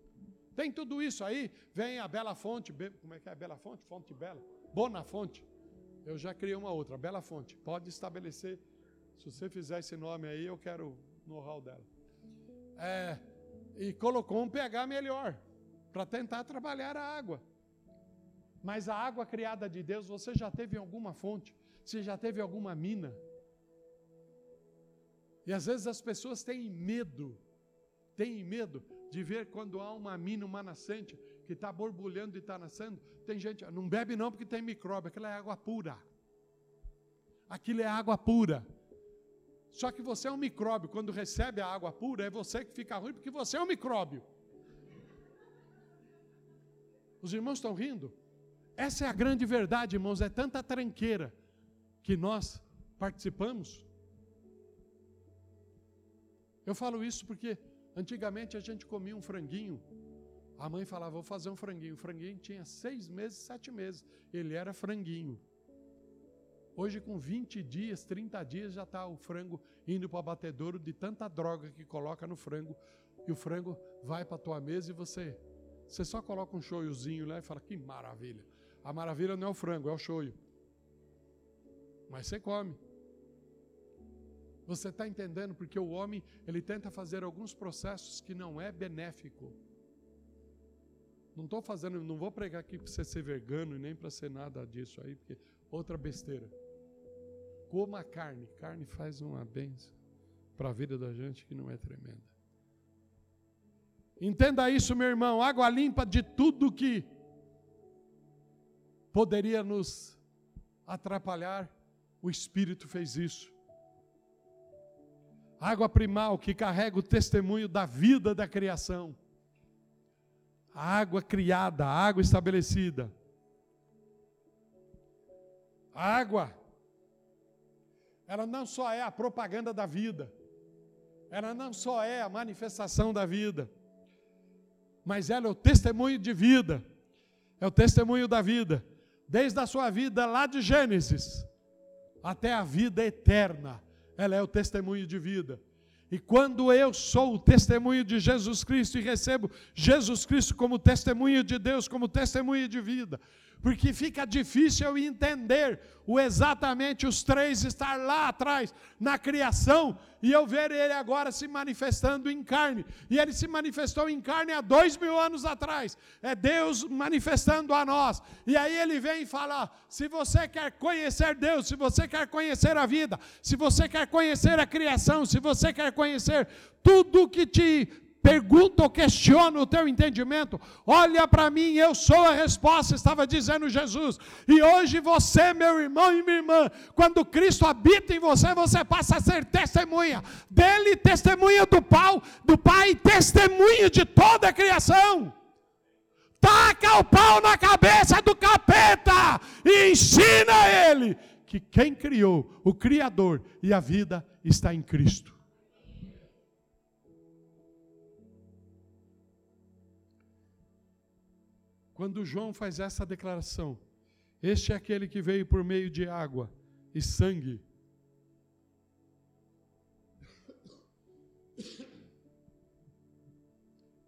A: Tem tudo isso aí, vem a Bela Fonte, como é que é a Bela Fonte? Fonte Bela? Bona Fonte. Eu já criei uma outra, Bela Fonte. Pode estabelecer, se você fizer esse nome aí, eu quero o know-how dela. É, e colocou um pH melhor, para tentar trabalhar a água. Mas a água criada de Deus, você já teve em alguma fonte? Você já teve alguma mina? E às vezes as pessoas têm medo, têm medo de ver quando há uma mina, uma nascente, que está borbulhando e está nascendo. Tem gente, não bebe não porque tem micróbio, aquilo é água pura. Aquilo é água pura. Só que você é um micróbio, quando recebe a água pura, é você que fica ruim porque você é um micróbio. Os irmãos estão rindo? Essa é a grande verdade, irmãos. É tanta tranqueira que nós participamos. Eu falo isso porque antigamente a gente comia um franguinho. A mãe falava, vou fazer um franguinho. O franguinho tinha seis meses, sete meses. Ele era franguinho. Hoje, com 20 dias, 30 dias, já está o frango indo para o abatedouro de tanta droga que coloca no frango. E o frango vai para a tua mesa e você, você só coloca um shoyuzinho lá e fala, que maravilha. A maravilha não é o frango, é o choio. Mas você come. Você está entendendo? Porque o homem ele tenta fazer alguns processos que não é benéfico. Não estou fazendo, não vou pregar aqui para você ser vegano e nem para ser nada disso aí, porque outra besteira. Coma carne. Carne faz uma benção para a vida da gente que não é tremenda. Entenda isso, meu irmão. Água limpa de tudo que poderia nos atrapalhar, o Espírito fez isso. Água primal que carrega o testemunho da vida da criação. A água criada, a água estabelecida. A água ela não só é a propaganda da vida, ela não só é a manifestação da vida, mas ela é o testemunho de vida, é o testemunho da vida, desde a sua vida lá de Gênesis até a vida eterna, ela é o testemunho de vida. E quando eu sou o testemunho de Jesus Cristo e recebo Jesus Cristo como testemunho de Deus, como testemunho de vida, porque fica difícil eu entender o exatamente os três estar lá atrás na criação e eu ver ele agora se manifestando em carne. E ele se manifestou em carne há dois mil anos atrás. É Deus manifestando a nós. E aí ele vem e fala: se você quer conhecer Deus, se você quer conhecer a vida, se você quer conhecer a criação, se você quer conhecer tudo que te pergunta ou questiona o teu entendimento, olha para mim, eu sou a resposta, estava dizendo Jesus. E hoje você, meu irmão e minha irmã, quando Cristo habita em você, você passa a ser testemunha dele, testemunha do Pai, do Pai, testemunha de toda a criação. Taca o pau na cabeça do capeta e ensina ele que quem criou, o Criador e a vida está em Cristo. Quando João faz essa declaração, este é aquele que veio por meio de água e sangue.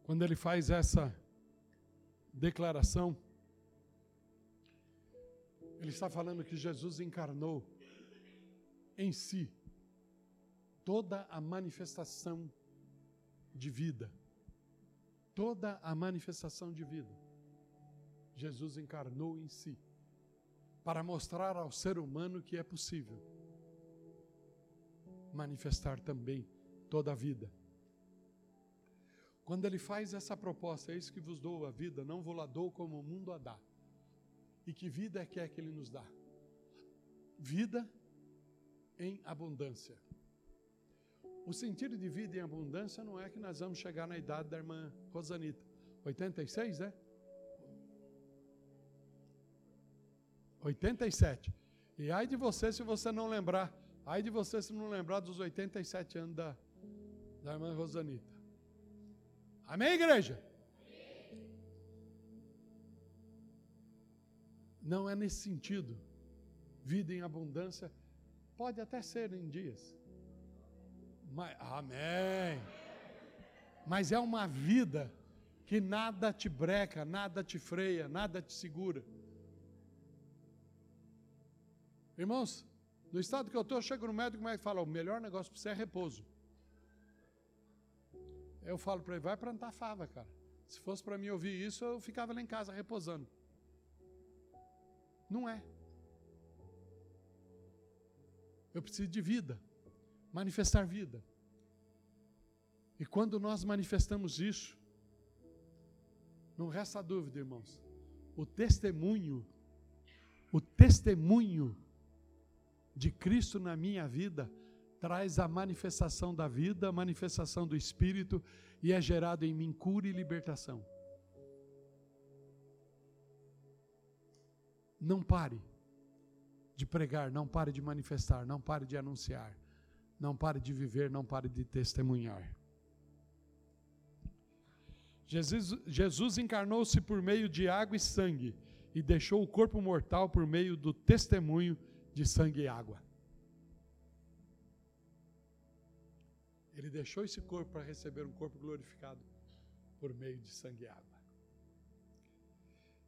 A: Quando ele faz essa declaração, ele está falando que Jesus encarnou em si toda a manifestação de vida. Toda a manifestação de vida. Jesus encarnou em si para mostrar ao ser humano que é possível manifestar também toda a vida. Quando ele faz essa proposta, eis que vos dou a vida, não vou lá dou como o mundo a dá. E que vida é que é que ele nos dá? Vida em abundância. O sentido de vida em abundância não é que nós vamos chegar na idade da irmã Rosanita. 86, é? 87. E ai de você se você não lembrar. Ai de você se não lembrar dos 87 anos da, da irmã Rosanita. Amém, igreja? Não é nesse sentido. Vida em abundância pode até ser em dias. Mas, amém. Mas é uma vida que nada te breca, nada te freia, nada te segura. Irmãos, no estado que eu estou, eu chego no médico e fala: o melhor negócio para você é repouso. Eu falo para ele: vai plantar fava, cara. Se fosse para mim ouvir isso, eu ficava lá em casa repousando. Não é. Eu preciso de vida, manifestar vida. E quando nós manifestamos isso, não resta dúvida, irmãos, o testemunho, o testemunho de Cristo na minha vida traz a manifestação da vida, a manifestação do Espírito e é gerado em mim cura e libertação. Não pare de pregar, não pare de manifestar, não pare de anunciar, não pare de viver, não pare de testemunhar. Jesus, Jesus encarnou-se por meio de água e sangue e deixou o corpo mortal por meio do testemunho de sangue e água. Ele deixou esse corpo para receber um corpo glorificado por meio de sangue e água.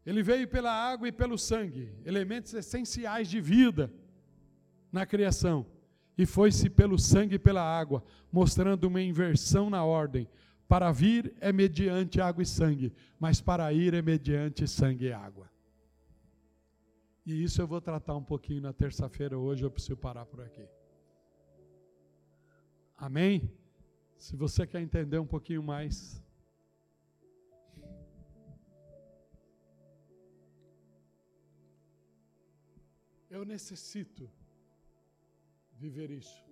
A: Ele veio pela água e pelo sangue, elementos essenciais de vida na criação, e foi-se pelo sangue e pela água, mostrando uma inversão na ordem. Para vir é mediante água e sangue, mas para ir é mediante sangue e água. E isso eu vou tratar um pouquinho na terça-feira, hoje eu preciso parar por aqui. Amém? Se você quer entender um pouquinho mais. Eu necessito viver isso.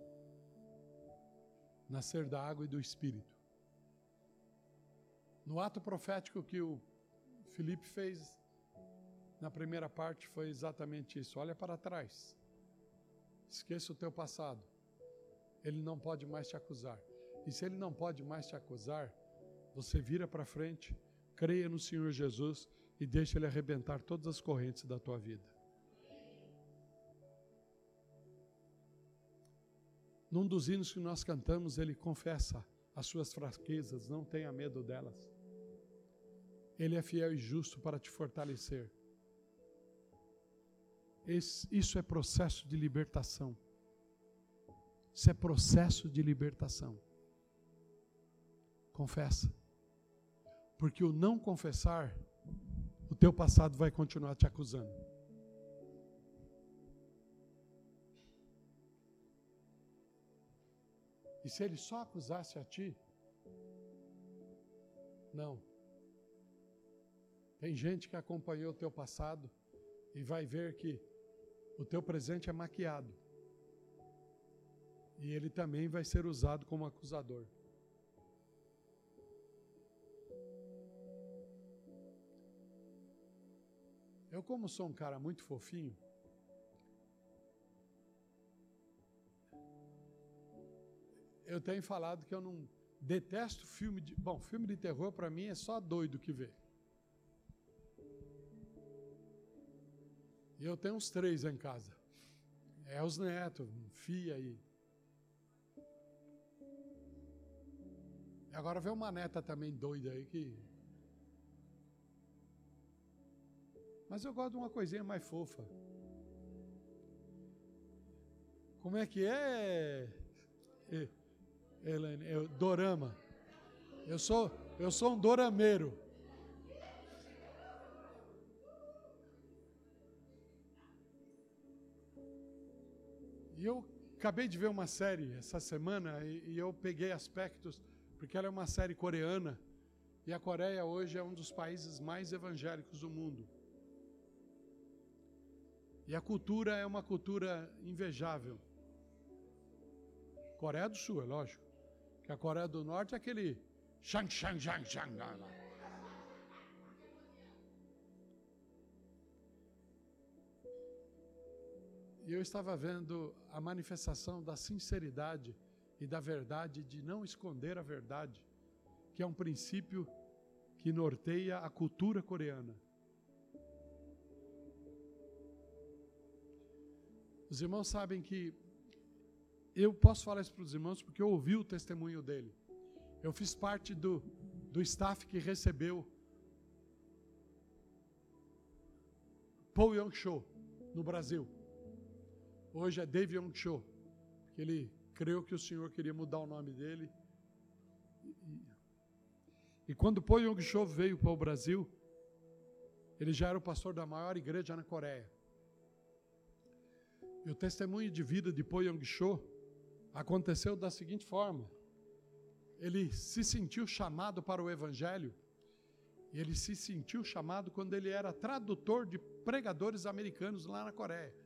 A: Nascer da água e do Espírito. No ato profético que o Felipe fez na primeira parte foi exatamente isso. Olha para trás. Esqueça o teu passado. Ele não pode mais te acusar. E se ele não pode mais te acusar, você vira para frente, creia no Senhor Jesus e deixa ele arrebentar todas as correntes da tua vida. Num dos hinos que nós cantamos, ele confessa as suas fraquezas, não tenha medo delas. Ele é fiel e justo para te fortalecer. Esse, isso é processo de libertação. Isso é processo de libertação. Confessa. Porque o não confessar, o teu passado vai continuar te acusando. E se ele só acusasse a ti? Não. Tem gente que acompanhou o teu passado e vai ver que o teu presente é maquiado. E ele também vai ser usado como acusador. Eu, como sou um cara muito fofinho, eu tenho falado que eu não detesto filme de. Bom, filme de terror para mim é só doido que vê. Eu tenho uns três em casa. É os netos, fia aí. E agora vem uma neta também doida aí que. Mas eu gosto de uma coisinha mais fofa. Como é que é? Helene, dorama. Eu sou, eu sou um dorameiro. E eu acabei de ver uma série essa semana e, e eu peguei aspectos, porque ela é uma série coreana e a Coreia hoje é um dos países mais evangélicos do mundo. E a cultura é uma cultura invejável. Coreia do Sul, é lógico. Que a Coreia do Norte é aquele shang shang shang shang E eu estava vendo a manifestação da sinceridade e da verdade de não esconder a verdade, que é um princípio que norteia a cultura coreana. Os irmãos sabem que eu posso falar isso para os irmãos porque eu ouvi o testemunho dele. Eu fiz parte do, do staff que recebeu Paul Young Show no Brasil. Hoje é Show, porque ele creu que o Senhor queria mudar o nome dele. E, e quando Paul Young Show veio para o Brasil, ele já era o pastor da maior igreja na Coreia. E o testemunho de vida de Paul Young Cho aconteceu da seguinte forma: ele se sentiu chamado para o Evangelho, e ele se sentiu chamado quando ele era tradutor de pregadores americanos lá na Coreia.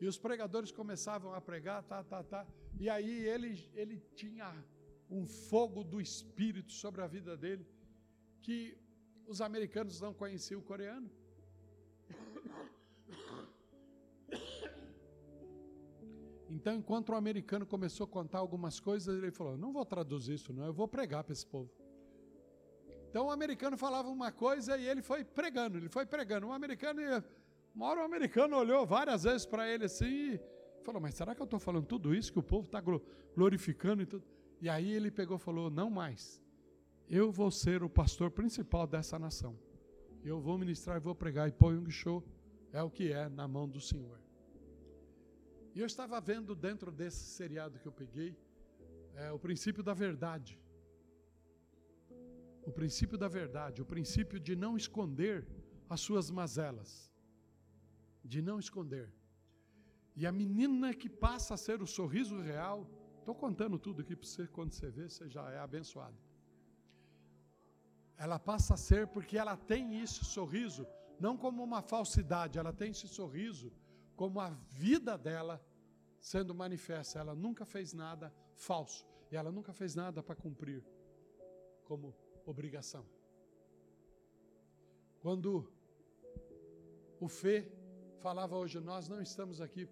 A: E os pregadores começavam a pregar, tá, tá, tá. E aí ele, ele tinha um fogo do Espírito sobre a vida dele, que os americanos não conheciam o coreano. Então, enquanto o americano começou a contar algumas coisas, ele falou: Não vou traduzir isso, não, eu vou pregar para esse povo. Então, o americano falava uma coisa e ele foi pregando, ele foi pregando. O americano, uma hora o americano olhou várias vezes para ele assim e falou: Mas será que eu estou falando tudo isso que o povo está glorificando e tudo? E aí ele pegou e falou: Não mais. Eu vou ser o pastor principal dessa nação. Eu vou ministrar e vou pregar. E um show é o que é na mão do Senhor. E eu estava vendo dentro desse seriado que eu peguei é, o princípio da verdade. O princípio da verdade, o princípio de não esconder as suas mazelas. De não esconder. E a menina que passa a ser o sorriso real, estou contando tudo aqui para você, quando você vê, você já é abençoado. Ela passa a ser porque ela tem esse sorriso, não como uma falsidade, ela tem esse sorriso como a vida dela sendo manifesta. Ela nunca fez nada falso e ela nunca fez nada para cumprir como obrigação. Quando o Fê falava hoje, nós não estamos aqui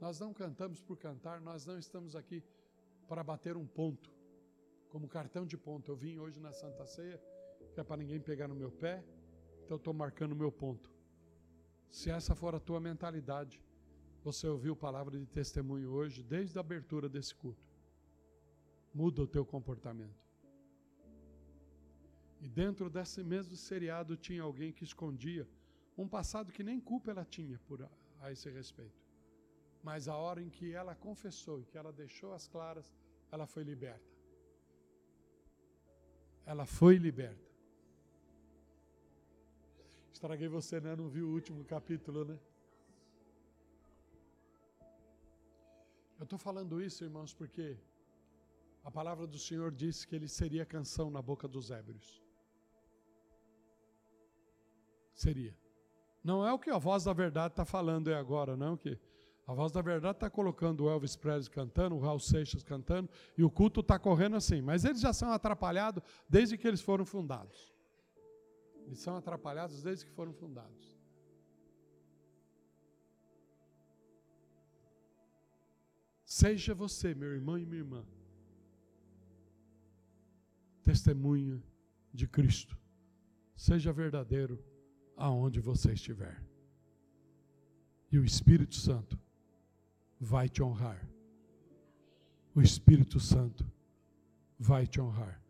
A: Nós não cantamos por cantar, nós não estamos aqui para bater um ponto, como cartão de ponto. Eu vim hoje na Santa Ceia, que é para ninguém pegar no meu pé, então eu estou marcando o meu ponto. Se essa for a tua mentalidade, você ouviu palavra de testemunho hoje, desde a abertura desse culto. Muda o teu comportamento. E dentro desse mesmo seriado tinha alguém que escondia um passado que nem culpa ela tinha por a, esse respeito. Mas a hora em que ela confessou e que ela deixou as claras, ela foi liberta. Ela foi liberta. Estraguei você, né? Não viu o último capítulo, né? Eu estou falando isso, irmãos, porque a palavra do Senhor disse que ele seria canção na boca dos ébrios. Seria. Não é o que a voz da verdade está falando é agora, não que a voz da verdade está colocando o Elvis Presley cantando, o Raul Seixas cantando, e o culto está correndo assim. Mas eles já são atrapalhados desde que eles foram fundados. Eles são atrapalhados desde que foram fundados. Seja você, meu irmão e minha irmã, testemunha de Cristo. Seja verdadeiro aonde você estiver. E o Espírito Santo vai te honrar. O Espírito Santo vai te honrar.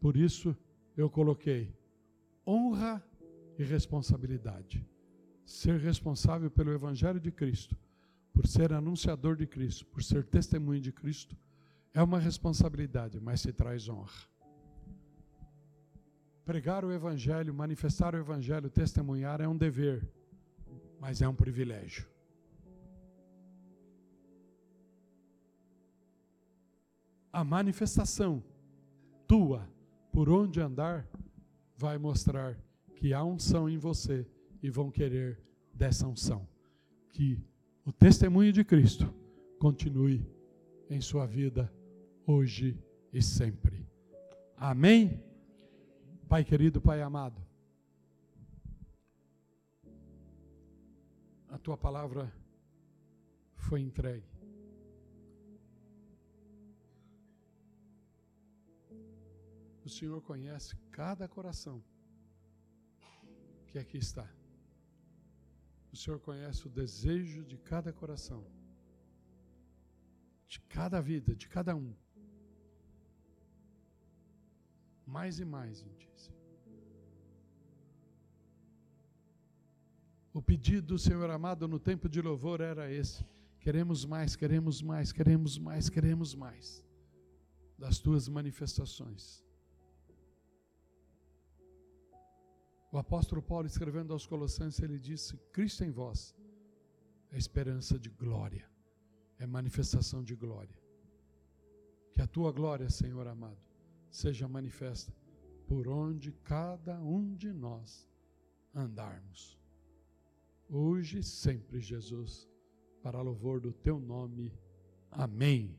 A: Por isso eu coloquei honra e responsabilidade. Ser responsável pelo Evangelho de Cristo, por ser anunciador de Cristo, por ser testemunho de Cristo, é uma responsabilidade, mas se traz honra. Pregar o Evangelho, manifestar o Evangelho, testemunhar é um dever, mas é um privilégio. A manifestação tua, por onde andar, vai mostrar que há unção em você e vão querer dessa unção. Que o testemunho de Cristo continue em sua vida hoje e sempre. Amém? Pai querido, Pai amado, a tua palavra foi entregue. O Senhor conhece cada coração que aqui está. O Senhor conhece o desejo de cada coração, de cada vida, de cada um. Mais e mais em ti, O pedido do Senhor amado no tempo de louvor era esse: queremos mais, queremos mais, queremos mais, queremos mais das tuas manifestações. O apóstolo Paulo, escrevendo aos Colossenses, ele disse: Cristo em vós é esperança de glória, é manifestação de glória. Que a tua glória, Senhor amado, seja manifesta por onde cada um de nós andarmos. Hoje e sempre, Jesus, para louvor do teu nome. Amém.